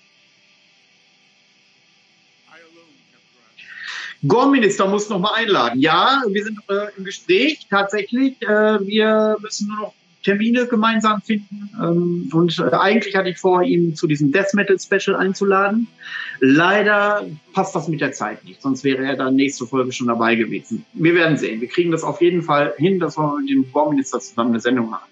Gorminister muss noch mal einladen. Ja, wir sind äh, im Gespräch tatsächlich. Äh, wir müssen nur noch Termine gemeinsam finden. Ähm, und äh, eigentlich hatte ich vor, ihn zu diesem Death Metal Special einzuladen. Leider passt das mit der Zeit nicht, sonst wäre er dann nächste Folge schon dabei gewesen. Wir werden sehen. Wir kriegen das auf jeden Fall hin, dass wir mit dem Bauminister zusammen eine Sendung machen.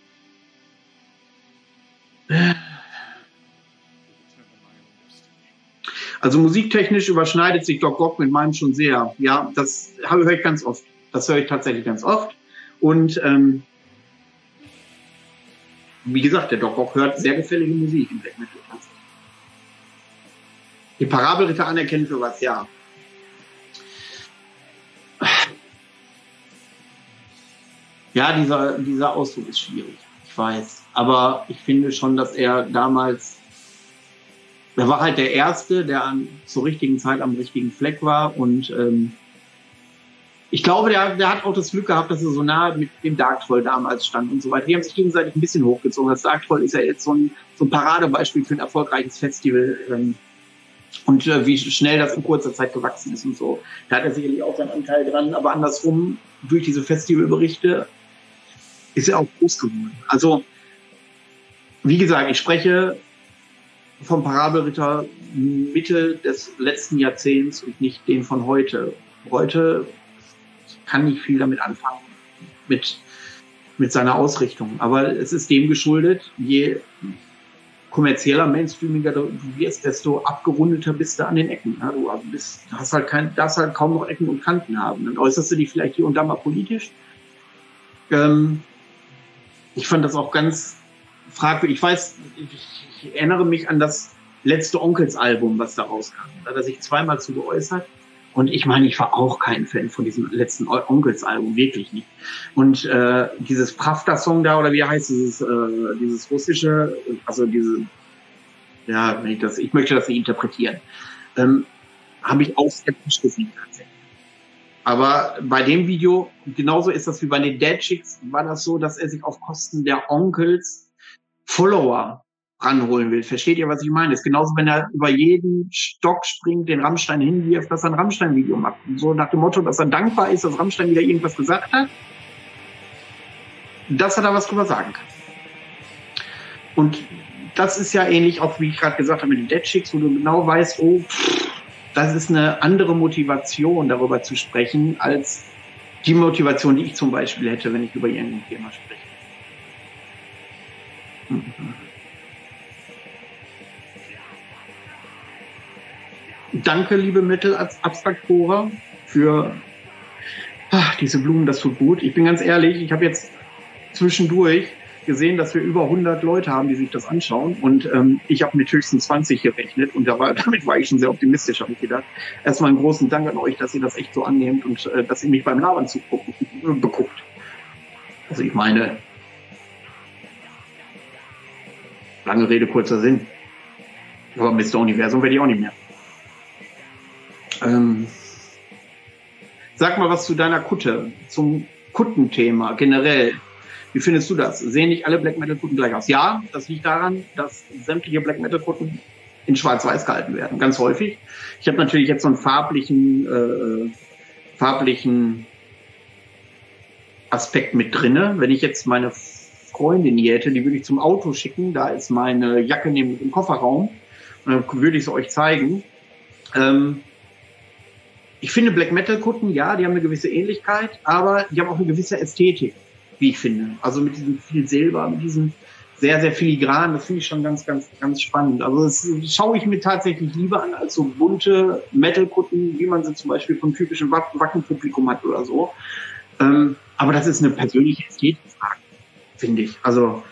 Also musiktechnisch überschneidet sich Doc Gock mit meinem schon sehr. Ja, das höre ich ganz oft. Das höre ich tatsächlich ganz oft. Und ähm, wie gesagt, der Doc Gock hört sehr gefällige Musik im Black Metal. Die Parabelritter anerkennen für was, ja. Ja, dieser, dieser Ausdruck ist schwierig. Ich weiß. Aber ich finde schon, dass er damals er war halt der Erste, der an, zur richtigen Zeit am richtigen Fleck war. Und ähm, ich glaube, der, der hat auch das Glück gehabt, dass er so nah mit dem Dark Troll damals stand und so weiter. Die haben sich gegenseitig ein bisschen hochgezogen. Das Dark Troll ist ja jetzt so ein, so ein Paradebeispiel für ein erfolgreiches Festival. Ähm, und äh, wie schnell das in kurzer Zeit gewachsen ist und so. Da hat er sicherlich auch seinen Anteil dran, aber andersrum, durch diese Festivalberichte ist er auch groß geworden. Also, wie gesagt, ich spreche vom Parabelritter Mitte des letzten Jahrzehnts und nicht den von heute. Heute kann nicht viel damit anfangen, mit, mit seiner Ausrichtung. Aber es ist dem geschuldet, je kommerzieller, mainstreamiger du wirst, desto abgerundeter bist du an den Ecken. Ja, du bist, hast halt kein, darfst halt kaum noch Ecken und Kanten haben. Dann äußerst du dich vielleicht hier und da mal politisch. Ähm, ich fand das auch ganz fragwürdig. Ich weiß, ich, ich erinnere mich an das letzte Onkels-Album, was da rauskam. Da hat er sich zweimal zu geäußert. Und ich meine, ich war auch kein Fan von diesem letzten Onkels-Album, wirklich nicht. Und äh, dieses Pravda-Song da, oder wie heißt dieses, äh, dieses russische, also diese, ja, wenn ich das, ich möchte das nicht interpretieren, ähm, habe ich auch skeptisch gesehen tatsächlich. Aber bei dem Video, genauso ist das wie bei den Dead Chicks, war das so, dass er sich auf Kosten der Onkels Follower ranholen will. Versteht ihr, was ich meine? ist genauso, wenn er über jeden Stock springt, den Rammstein hinwirft, dass er ein Rammstein-Video macht. so nach dem Motto, dass er dankbar ist, dass Rammstein wieder irgendwas gesagt hat, dass er da was drüber sagen kann. Und das ist ja ähnlich, auch wie ich gerade gesagt habe mit den Dead Chicks, wo du genau weißt, oh, das ist eine andere Motivation, darüber zu sprechen, als die Motivation, die ich zum Beispiel hätte, wenn ich über irgendein Thema spreche. Mhm. Danke, liebe Mittelabstraktorer, für ach, diese Blumen, das tut gut. Ich bin ganz ehrlich, ich habe jetzt zwischendurch gesehen, dass wir über 100 Leute haben, die sich das anschauen. Und ähm, ich habe mit höchstens 20 gerechnet und da war, damit war ich schon sehr optimistisch, habe ich gedacht. Erstmal einen großen Dank an euch, dass ihr das echt so annehmt und äh, dass ihr mich beim Labern zuguckt, äh, beguckt. Also ich meine, lange Rede, kurzer Sinn. Aber Mr. Universum werde ich auch nicht mehr. Ähm, sag mal was zu deiner Kutte, zum Kuttenthema generell. Wie findest du das? Sehen nicht alle Black Metal Kutten gleich aus? Ja, das liegt daran, dass sämtliche Black Metal Kutten in Schwarz-Weiß gehalten werden, ganz häufig. Ich habe natürlich jetzt so einen farblichen, äh, farblichen Aspekt mit drinne. Wenn ich jetzt meine Freundin hier hätte, die würde ich zum Auto schicken. Da ist meine Jacke neben im Kofferraum. Und dann würde ich sie euch zeigen. Ähm, ich finde Black Metal Kutten, ja, die haben eine gewisse Ähnlichkeit, aber die haben auch eine gewisse Ästhetik, wie ich finde. Also mit diesem viel Silber, mit diesem sehr, sehr filigran, das finde ich schon ganz, ganz, ganz spannend. Also das schaue ich mir tatsächlich lieber an als so bunte Metal-Kutten, wie man sie zum Beispiel vom typischen Wackenpublikum hat oder so. Ähm, aber das ist eine persönliche Ästhetikfrage, finde ich. Also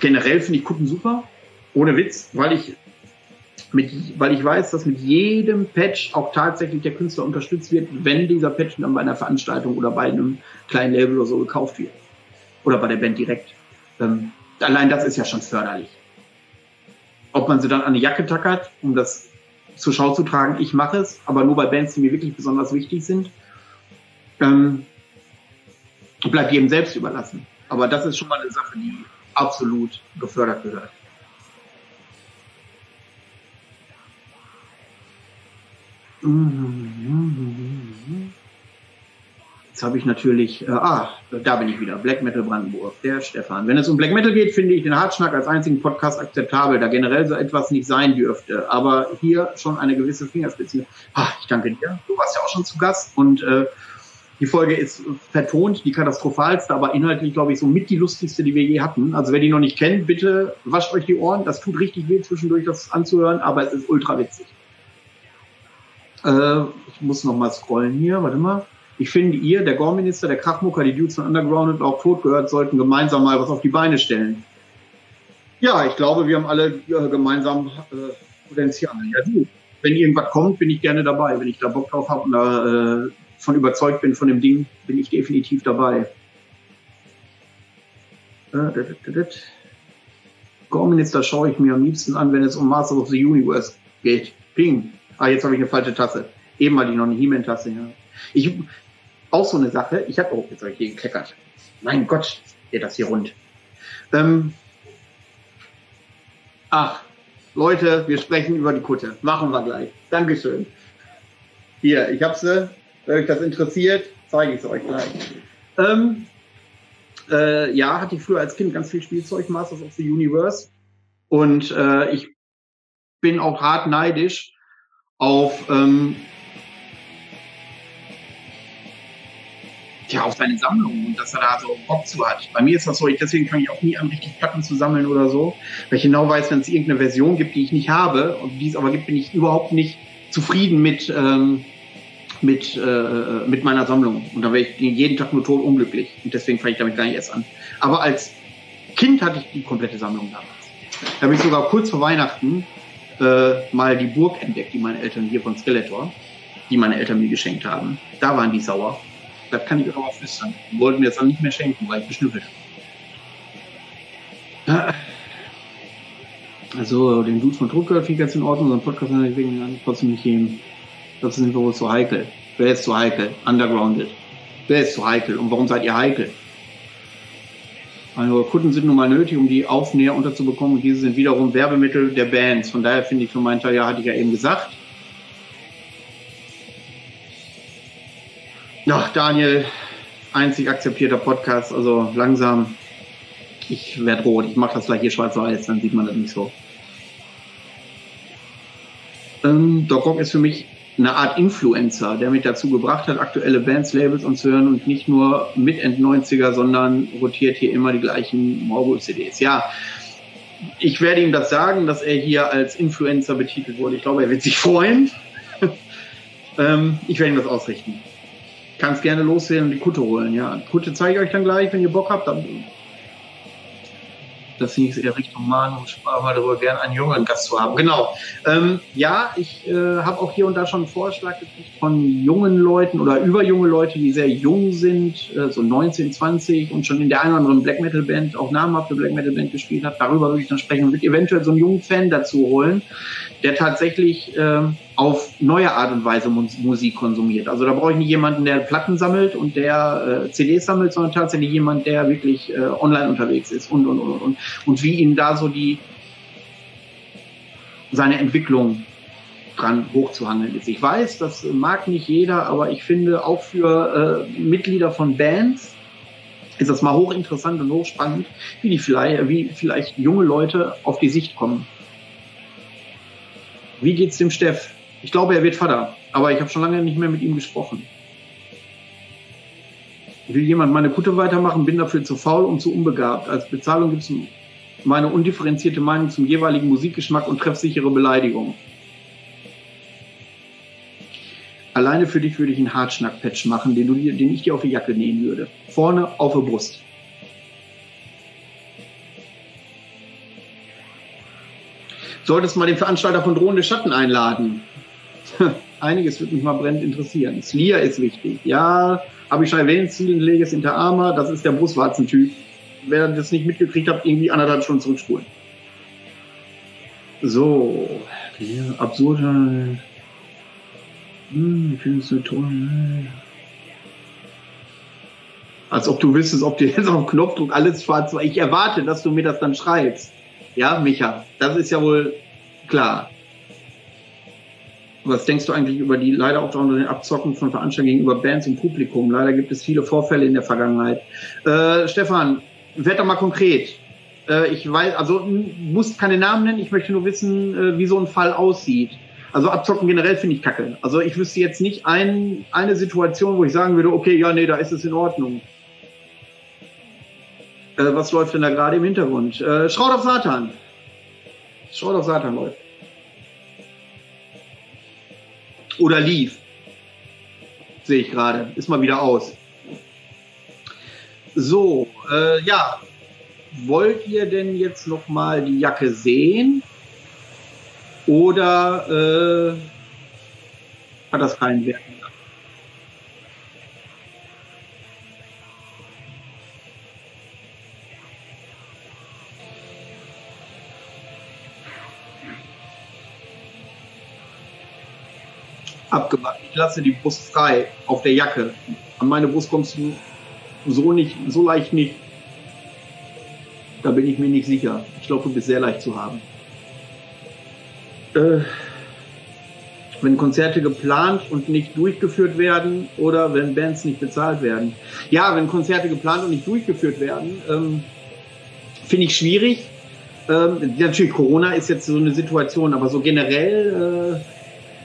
generell finde ich Kutten super, ohne Witz, weil ich mit, weil ich weiß, dass mit jedem Patch auch tatsächlich der Künstler unterstützt wird, wenn dieser Patch dann bei einer Veranstaltung oder bei einem kleinen Label oder so gekauft wird. Oder bei der Band direkt. Ähm, allein das ist ja schon förderlich. Ob man sie dann an eine Jacke tackert, um das zur Schau zu tragen, ich mache es, aber nur bei Bands, die mir wirklich besonders wichtig sind. Ähm, bleibt jedem selbst überlassen. Aber das ist schon mal eine Sache, die absolut gefördert gehört. Jetzt habe ich natürlich, äh, ah, da bin ich wieder, Black Metal Brandenburg, der Stefan. Wenn es um Black Metal geht, finde ich den Hartschnack als einzigen Podcast akzeptabel, da generell so etwas nicht sein dürfte. Aber hier schon eine gewisse Fingerspitze. Ah, ich danke dir. Du warst ja auch schon zu Gast und äh, die Folge ist vertont, die katastrophalste, aber inhaltlich, glaube ich, so mit die lustigste, die wir je hatten. Also wer die noch nicht kennt, bitte wascht euch die Ohren. Das tut richtig weh, zwischendurch das anzuhören, aber es ist ultra witzig. Äh, ich muss noch mal scrollen hier, warte mal. Ich finde, ihr, der Gorminister, der Krachmucker, die Dudes von Underground und auch tot gehört, sollten gemeinsam mal was auf die Beine stellen. Ja, ich glaube, wir haben alle äh, gemeinsam äh, Potenzial. Ja, du, wenn irgendwas kommt, bin ich gerne dabei. Wenn ich da Bock drauf habe und da äh, von überzeugt bin von dem Ding, bin ich definitiv dabei. Äh, Gorminister schaue ich mir am liebsten an, wenn es um Masters of the Universe geht. Ping. Ah, jetzt habe ich eine falsche Tasse. Eben hatte ich noch eine He-Man-Tasse. Ja. Ich, auch so eine Sache. Ich habe, oh, jetzt habe ich hier gekleckert. Mein Gott, geht das hier rund. Ähm, ach, Leute, wir sprechen über die Kutte. Machen wir gleich. Dankeschön. Hier, ich habe sie. Wenn euch das interessiert, zeige ich es euch gleich. Ähm, äh, ja, hatte ich früher als Kind ganz viel Spielzeug, Masters of the Universe. Und äh, ich bin auch hart neidisch auf ähm, ja, auf seine Sammlung und dass er da so Bock zu hat. Bei mir ist das so, ich, deswegen fange ich auch nie an, richtig Platten zu sammeln oder so, weil ich genau weiß, wenn es irgendeine Version gibt, die ich nicht habe und die es aber gibt, bin ich überhaupt nicht zufrieden mit, ähm, mit, äh, mit meiner Sammlung. Und da wäre ich jeden Tag nur tot unglücklich. Und deswegen fange ich damit gar nicht erst an. Aber als Kind hatte ich die komplette Sammlung damals. Da habe ich sogar kurz vor Weihnachten äh, mal die Burg entdeckt, die meine Eltern hier von Skeletor, die meine Eltern mir geschenkt haben. Da waren die sauer. Das kann ich auch flüstern. Die wollten mir das dann nicht mehr schenken, weil ich beschnüffelt habe. Also, den Dude von ich ganz in Ordnung, so ein Podcast deswegen trotzdem nicht geben. Das sind wir wohl zu heikel. Wer ist zu heikel? Undergrounded. Wer ist zu heikel? Und warum seid ihr heikel? Also Kunden sind nun mal nötig, um die Aufnäher unterzubekommen. Und diese sind wiederum Werbemittel der Bands. Von daher finde ich für meinen Teil, ja, hatte ich ja eben gesagt, Ja, Daniel, einzig akzeptierter Podcast, also langsam. Ich werde rot, ich mache das gleich hier schwarz-weiß, dann sieht man das nicht so. Ähm, Doc Rock ist für mich eine Art Influencer, der mich dazu gebracht hat, aktuelle Bands, Labels und zu hören und nicht nur mit End-90er, sondern rotiert hier immer die gleichen Morgul-CDs. Ja, ich werde ihm das sagen, dass er hier als Influencer betitelt wurde. Ich glaube, er wird sich freuen. ähm, ich werde ihm das ausrichten kannst gerne loswerden und die Kutte holen. Ja, Kutte zeige ich euch dann gleich, wenn ihr Bock habt. Dann das hieß Richtung Manu, sprach mal darüber, gerne einen jungen Gast zu haben. Genau. Ähm, ja, ich äh, habe auch hier und da schon einen Vorschlag von jungen Leuten oder über junge Leute, die sehr jung sind, äh, so 19, 20 und schon in der einen oder anderen Black Metal Band, auch namhafte Black Metal Band gespielt hat. Darüber würde ich dann sprechen und eventuell so einen jungen Fan dazu holen, der tatsächlich äh, auf neue Art und Weise Musik konsumiert. Also da brauche ich nicht jemanden, der Platten sammelt und der äh, CDs sammelt, sondern tatsächlich jemand, der wirklich äh, online unterwegs ist und und und und und wie ihm da so die seine Entwicklung dran hochzuhangeln ist. Ich weiß, das mag nicht jeder, aber ich finde auch für äh, Mitglieder von Bands ist das mal hochinteressant und hochspannend, wie die vielleicht, wie vielleicht junge Leute auf die Sicht kommen. Wie geht's dem Steff? Ich glaube, er wird Vater, aber ich habe schon lange nicht mehr mit ihm gesprochen. Will jemand meine Kutte weitermachen, bin dafür zu faul und zu unbegabt. Als Bezahlung gibt es meine undifferenzierte Meinung zum jeweiligen Musikgeschmack und treffsichere Beleidigung. Alleine für dich würde ich einen Hartschnack-Patch machen, den, du, den ich dir auf die Jacke nähen würde. Vorne auf der Brust. Solltest mal den Veranstalter von Drohende Schatten einladen. Einiges würde mich mal brennend interessieren. Slia ist wichtig. Ja, habe ich schon erwähnt, Zielen Leges Inter Arma, das ist der Brustwarzentyp wer das nicht mitgekriegt hat, irgendwie anderthalb Stunden zurückspulen. So, hier, absurder. Hm, ich finde es so toll. Als ob du wüsstest, ob dir jetzt auf Knopfdruck alles schwarz war. Ich erwarte, dass du mir das dann schreibst. Ja, Micha, das ist ja wohl klar. Was denkst du eigentlich über die leider auch den Abzocken von Veranstaltungen gegenüber Bands und Publikum? Leider gibt es viele Vorfälle in der Vergangenheit. Äh, Stefan, werd doch mal konkret. Äh, ich weiß, also muss keine Namen nennen, ich möchte nur wissen, äh, wie so ein Fall aussieht. Also abzocken generell finde ich kacke. Also ich wüsste jetzt nicht ein, eine Situation, wo ich sagen würde, okay, ja, nee, da ist es in Ordnung. Äh, was läuft denn da gerade im Hintergrund? Äh, Schraut auf Satan. Schraut auf Satan läuft. Oder lief. Sehe ich gerade. Ist mal wieder aus. So, äh, ja. Wollt ihr denn jetzt noch mal die Jacke sehen? Oder äh, hat das keinen Wert? Abgemacht. Ich lasse die Brust frei auf der Jacke. An meine Brust kommst du so nicht, so leicht nicht. Da bin ich mir nicht sicher. Ich glaube, du bist sehr leicht zu haben. Äh, wenn Konzerte geplant und nicht durchgeführt werden oder wenn Bands nicht bezahlt werden. Ja, wenn Konzerte geplant und nicht durchgeführt werden, ähm, finde ich schwierig. Ähm, natürlich, Corona ist jetzt so eine Situation, aber so generell äh,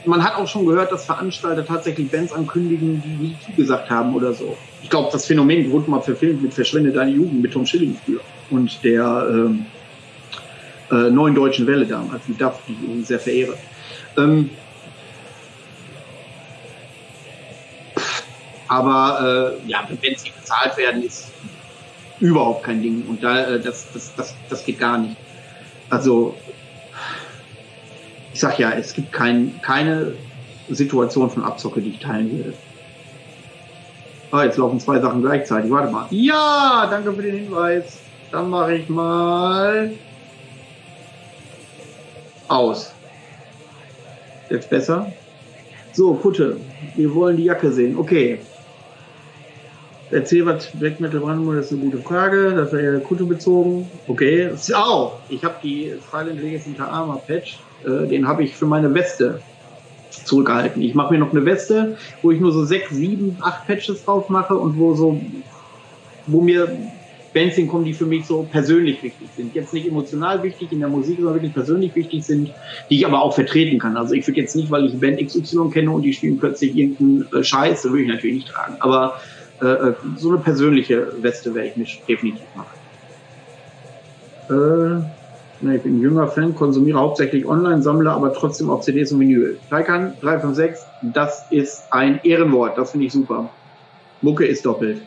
man hat auch schon gehört, dass Veranstalter tatsächlich Bands ankündigen, die nie zugesagt haben oder so. Ich glaube, das Phänomen wurde mal verfilmt mit Verschwende deine Jugend mit Tom Schilling früher und der ähm, äh, neuen deutschen Welle damals mit Duff, die ich sehr verehre. Ähm, aber äh, ja, wenn nicht bezahlt werden, ist überhaupt kein Ding und da äh, das, das, das, das geht gar nicht. Also sag ja, es gibt kein, keine Situation von Abzocke, die ich teilen würde. Ah, jetzt laufen zwei Sachen gleichzeitig. Warte mal. Ja, danke für den Hinweis. Dann mache ich mal aus. Jetzt besser. So, Kutte. Wir wollen die Jacke sehen. Okay. Erzähl was Black Metal Brandenburg, das ist eine gute Frage. Das wäre ja Kutte bezogen. Okay. Oh, ich habe die Silent Legacy Armor Patch äh, den habe ich für meine Weste zurückgehalten. Ich mache mir noch eine Weste, wo ich nur so sechs, sieben, acht Patches drauf mache und wo so, wo mir Bands hinkommen, die für mich so persönlich wichtig sind. Jetzt nicht emotional wichtig in der Musik, sondern wirklich persönlich wichtig sind, die ich aber auch vertreten kann. Also ich würde jetzt nicht, weil ich Band XY kenne und die spielen plötzlich irgendeinen äh, Scheiß, das würde ich natürlich nicht tragen. Aber äh, äh so eine persönliche Weste werde ich mir definitiv machen. Äh, ich bin ein jünger Fan, konsumiere hauptsächlich online, sammle aber trotzdem auch CDs und Vinyl. Taycan 356, das ist ein Ehrenwort, das finde ich super. Mucke ist doppelt.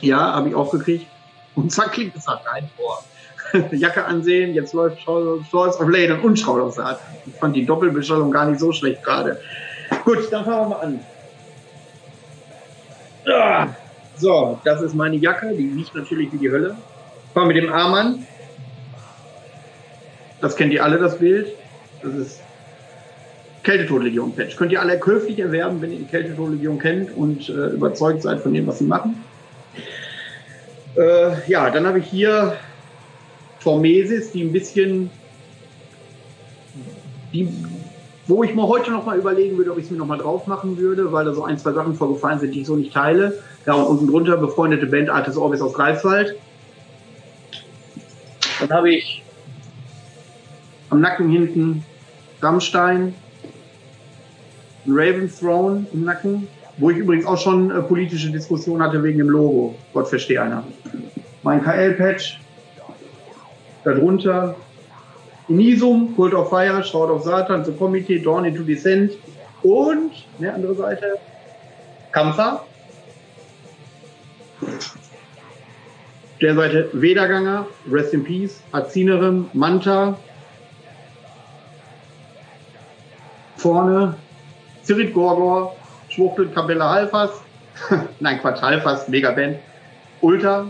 Ja, habe ich auch gekriegt. Und zack, klingt es nach rein vor. Jacke ansehen, jetzt läuft Stolz auf Lane und Schraut auf Saat. Ich fand die Doppelbestellung gar nicht so schlecht gerade. Gut, dann fangen wir mal an. Ah, so, das ist meine Jacke, die riecht natürlich wie die Hölle. Fangen wir mit dem Arm an. Das kennt ihr alle, das Bild. Das ist Kältetodlegion-Patch. Könnt ihr alle käuflich erwerben, wenn ihr die Kältetodlegion kennt und äh, überzeugt seid von dem, was sie machen. Äh, ja, dann habe ich hier Formesis, die ein bisschen, die, wo ich mir heute noch mal überlegen würde, ob ich es mir noch mal drauf machen würde, weil da so ein, zwei Sachen vorgefallen sind, die ich so nicht teile. Ja, und unten drunter befreundete Band Artis Orbis aus Greifswald. Dann habe ich am Nacken hinten Rammstein, ein Raven Throne im Nacken, wo ich übrigens auch schon äh, politische Diskussionen hatte wegen dem Logo. Gott verstehe einer. Mein KL-Patch, darunter Inisum, Cult of Fire, Shroud of Satan, The Committee, Dawn into Descent und, ne, andere Seite, Kampfer. Der Seite Vederganger, Rest in Peace, Azinerim, Manta, vorne Zirit Gorgor, Schwuchtel, Kapelle Halfas, nein Quatsch, Halfas, Megaband, Ultra.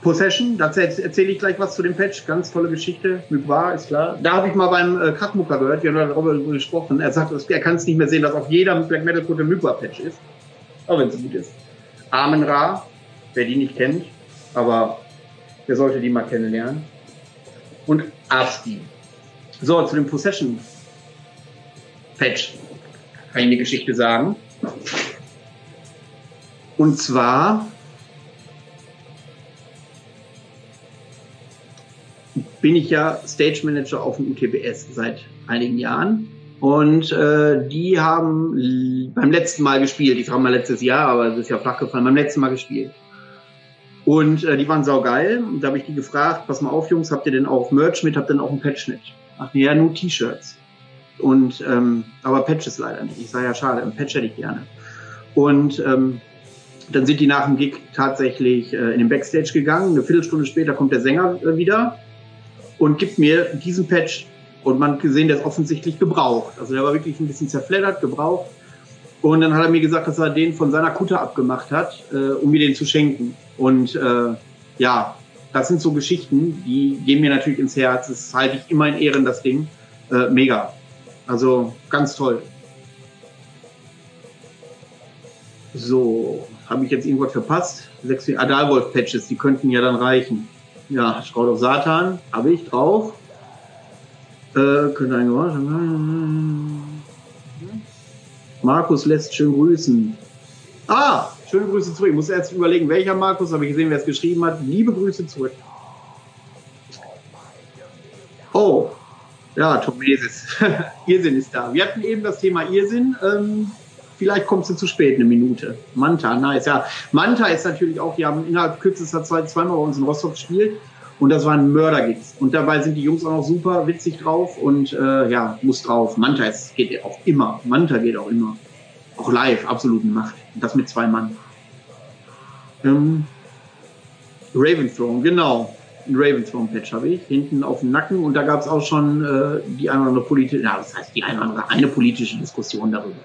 Possession, dazu erzähle ich gleich was zu dem Patch, ganz tolle Geschichte, Mykvar ist klar. Da habe ich mal beim äh, Krachmucker gehört, wir haben darüber gesprochen, er sagt, er kann es nicht mehr sehen, dass auf jeder Black Metal Code Mykvar Patch ist, auch wenn es gut ist. Amen Ra, wer die nicht kennt, aber wer sollte die mal kennenlernen. Und ASCII. So, zu dem Possession Patch kann ich eine Geschichte sagen. Und zwar bin ich ja Stage Manager auf dem UTBS seit einigen Jahren. Und äh, die haben beim letzten Mal gespielt. Die haben mal letztes Jahr, aber es ist ja flach gefallen, beim letzten Mal gespielt. Und äh, die waren saugeil. Und da habe ich die gefragt, pass mal auf, Jungs, habt ihr denn auch Merch mit? Habt ihr denn auch einen Patch mit? Ach nee, ja, nur T-Shirts. Und ähm, aber Patches leider nicht. Ich sage ja schade, ein Patch hätte ich gerne. Und ähm, dann sind die nach dem Gig tatsächlich äh, in den Backstage gegangen. Eine Viertelstunde später kommt der Sänger äh, wieder und gibt mir diesen Patch. Und man gesehen, der ist offensichtlich gebraucht. Also der war wirklich ein bisschen zerfleddert, gebraucht. Und dann hat er mir gesagt, dass er den von seiner Kutter abgemacht hat, äh, um mir den zu schenken. Und äh, ja, das sind so Geschichten, die gehen mir natürlich ins Herz. Das halte ich immer in Ehren, das Ding. Äh, mega. Also ganz toll. So, habe ich jetzt irgendwas verpasst? Sechs Adalwolf-Patches, die könnten ja dann reichen. Ja, Schraut auf Satan, habe ich drauf. Äh, könnte ein Geräusch. Markus lässt schön grüßen. Ah, schöne Grüße zurück. Ich muss erst überlegen, welcher Markus, habe ich gesehen, wer es geschrieben hat. Liebe Grüße zurück. Oh, ja, Tomesis. Irrsinn ist da. Wir hatten eben das Thema Irrsinn. Ähm, vielleicht kommst du zu spät, eine Minute. Manta, nice. Ja, Manta ist natürlich auch, die haben innerhalb kürzester Zeit zweimal bei uns in Rostock gespielt. Und das waren Mördergigs. Und dabei sind die Jungs auch noch super witzig drauf und äh, ja, muss drauf. Manta ist, geht auch immer. Manta geht auch immer. Auch live, absoluten Macht. Und das mit zwei Mann. Ähm, Raven Throne, genau ein Ravensworm-Patch habe ich, hinten auf dem Nacken. Und da gab es auch schon äh, die eine oder andere politische, das heißt die eine oder andere, eine politische Diskussion darüber.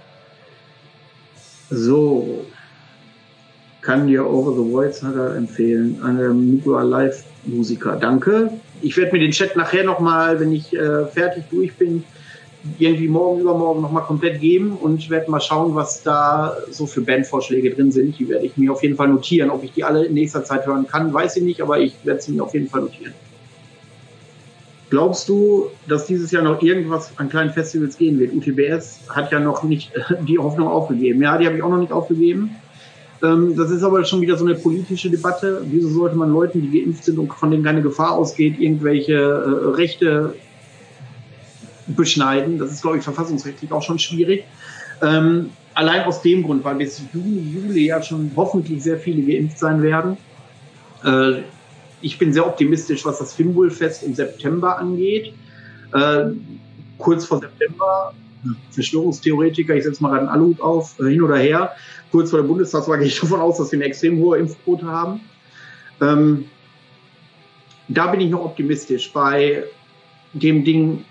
So, kann dir Over the Voice empfehlen, eine Migua Live-Musiker. Danke. Ich werde mir den Chat nachher nochmal, wenn ich äh, fertig durch bin, irgendwie morgen, übermorgen nochmal komplett geben und werde mal schauen, was da so für Bandvorschläge drin sind. Die werde ich mir auf jeden Fall notieren. Ob ich die alle in nächster Zeit hören kann, weiß ich nicht, aber ich werde sie mir auf jeden Fall notieren. Glaubst du, dass dieses Jahr noch irgendwas an kleinen Festivals gehen wird? UTBS hat ja noch nicht die Hoffnung aufgegeben. Ja, die habe ich auch noch nicht aufgegeben. Ähm, das ist aber schon wieder so eine politische Debatte. Wieso sollte man Leuten, die geimpft sind und von denen keine Gefahr ausgeht, irgendwelche äh, Rechte beschneiden. Das ist, glaube ich, verfassungsrechtlich auch schon schwierig. Ähm, allein aus dem Grund, weil bis Juni, Juli ja schon hoffentlich sehr viele geimpft sein werden. Äh, ich bin sehr optimistisch, was das Fimbulfest im September angeht. Äh, kurz vor September, Verschwörungstheoretiker, ich setze mal gerade einen Aluhut auf, äh, hin oder her. Kurz vor der Bundestagswahl gehe ich davon aus, dass wir eine extrem hohe Impfquote haben. Ähm, da bin ich noch optimistisch. Bei dem Ding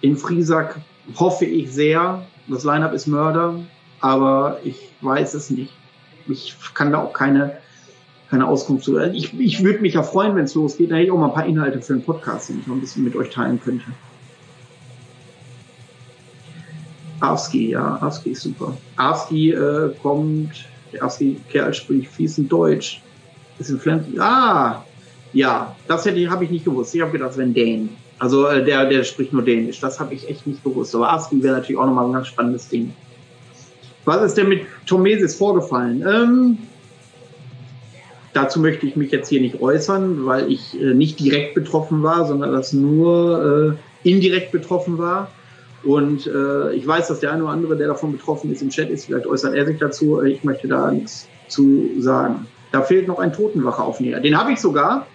in Friesack hoffe ich sehr. Das Line-Up ist Mörder, aber ich weiß es nicht. Ich kann da auch keine, keine Auskunft zu. Ich, ich würde mich ja freuen, wenn es losgeht. Da hätte ich auch mal ein paar Inhalte für einen Podcast, den ich noch ein bisschen mit euch teilen könnte. Avski, ja, Avski ist super. Avski äh, kommt, der Avski-Kerl spricht fließend Deutsch. Ist in Flens Ah, ja, das hätte habe ich nicht gewusst. Ich habe gedacht, wenn Dane. Also äh, der, der spricht nur Dänisch. Das habe ich echt nicht gewusst. Aber ASCII wäre natürlich auch nochmal ein ganz spannendes Ding. Was ist denn mit Tomesis vorgefallen? Ähm, dazu möchte ich mich jetzt hier nicht äußern, weil ich äh, nicht direkt betroffen war, sondern das nur äh, indirekt betroffen war. Und äh, ich weiß, dass der eine oder andere, der davon betroffen ist, im Chat ist. Vielleicht äußert er sich dazu. Ich möchte da nichts zu sagen. Da fehlt noch ein Totenwache-Aufnäher. Den habe ich sogar.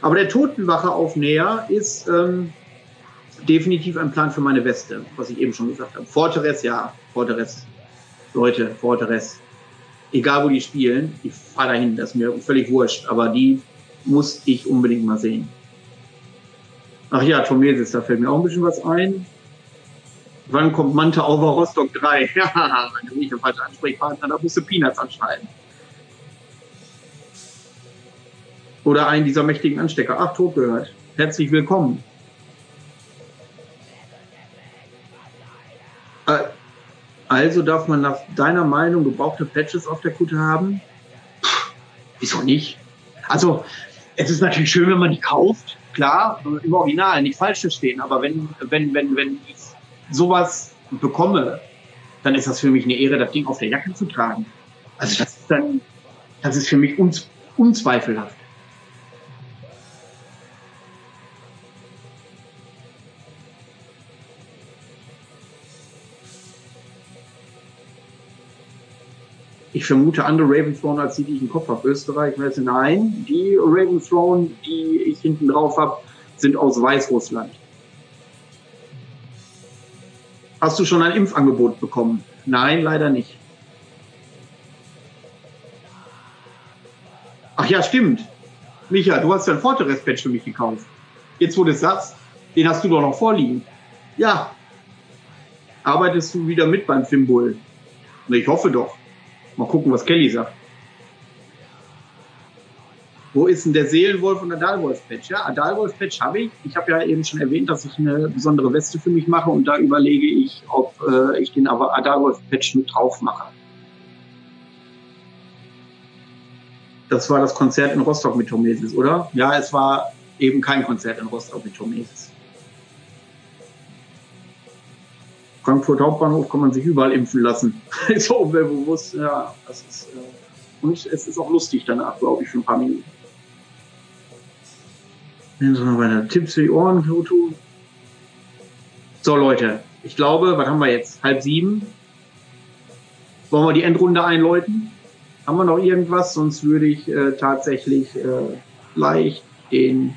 Aber der Totenwache-Aufnäher ist ähm, definitiv ein Plan für meine Weste, was ich eben schon gesagt habe. Fortress, ja, Fortress. Leute, Fortress. Egal wo die spielen, ich fahre dahin, das ist mir völlig wurscht, aber die muss ich unbedingt mal sehen. Ach ja, Tomesis, da fällt mir auch ein bisschen was ein. Wann kommt Manta over Rostock 3? Ja, wenn du nicht der falsche Ansprechpartner, da musst du Peanuts anschreiben. Oder einen dieser mächtigen Anstecker. Ach, tot gehört. Herzlich willkommen. Äh, also darf man nach deiner Meinung gebrauchte Patches auf der Kutte haben? Puh, wieso nicht? Also, es ist natürlich schön, wenn man die kauft. klar, im Original, nicht falsch verstehen, aber wenn, wenn, wenn, wenn ich sowas bekomme, dann ist das für mich eine Ehre, das Ding auf der Jacke zu tragen. Also das ist dann, das ist für mich unz, unzweifelhaft. Ich vermute andere Raven als die, die ich im Kopf habe. Österreich, nein, die Raven die ich hinten drauf habe, sind aus Weißrussland. Hast du schon ein Impfangebot bekommen? Nein, leider nicht. Ach ja, stimmt. Micha, du hast ja ein Fortress-Patch für mich gekauft. Jetzt, wo du es sagst, den hast du doch noch vorliegen. Ja. Arbeitest du wieder mit beim Fimbul? Ich hoffe doch. Mal gucken, was Kelly sagt. Wo ist denn der Seelenwolf und der Adalwolf-Patch? Ja, Adalwolf-Patch habe ich. Ich habe ja eben schon erwähnt, dass ich eine besondere Weste für mich mache und da überlege ich, ob äh, ich den Adalwolf-Patch mit drauf mache. Das war das Konzert in Rostock mit Tomesis, oder? Ja, es war eben kein Konzert in Rostock mit Tomesis. Frankfurt Hauptbahnhof kann man sich überall impfen lassen. so bewusst, ja, das ist, äh, und es ist auch lustig danach, glaube ich, für ein paar Minuten. Nehmen Sie mal weiter. Tipps für die Ohren, Bluetooth. So, Leute, ich glaube, was haben wir jetzt? Halb sieben. Wollen wir die Endrunde einläuten? Haben wir noch irgendwas? Sonst würde ich äh, tatsächlich äh, gleich den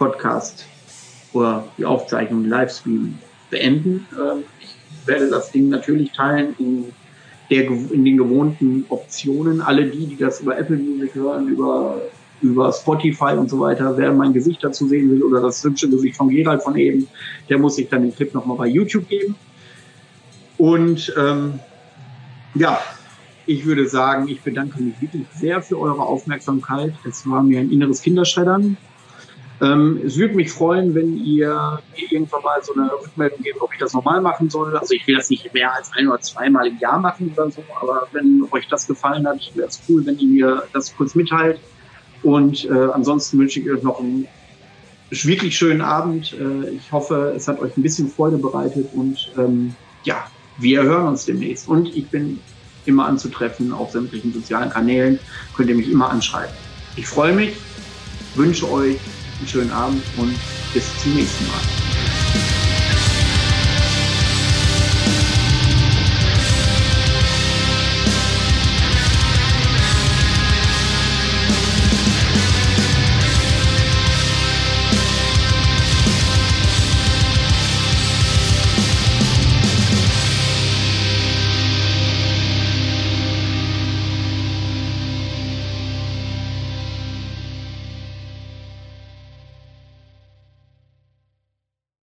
Podcast oder die Aufzeichnung, den Livestream beenden. Ähm, ich werde das Ding natürlich teilen in, der, in den gewohnten Optionen. Alle die, die das über Apple Music hören, über über Spotify und so weiter, wer mein Gesicht dazu sehen will oder das hübsche Gesicht von Gerald von eben, der muss sich dann den Clip nochmal bei YouTube geben. Und ähm, ja, ich würde sagen, ich bedanke mich wirklich sehr für eure Aufmerksamkeit. Es war mir ein inneres Kinderschreddern. Ähm, es würde mich freuen, wenn ihr mir irgendwann mal so eine Rückmeldung gebt, ob ich das nochmal machen soll. Also ich will das nicht mehr als ein oder zweimal im Jahr machen oder so, aber wenn euch das gefallen hat, wäre es cool, wenn ihr mir das kurz mitteilt. Und äh, ansonsten wünsche ich euch noch einen wirklich schönen Abend. Äh, ich hoffe, es hat euch ein bisschen Freude bereitet und ähm, ja, wir hören uns demnächst. Und ich bin immer anzutreffen auf sämtlichen sozialen Kanälen. Könnt ihr mich immer anschreiben. Ich freue mich, wünsche euch einen schönen Abend und bis zum nächsten Mal.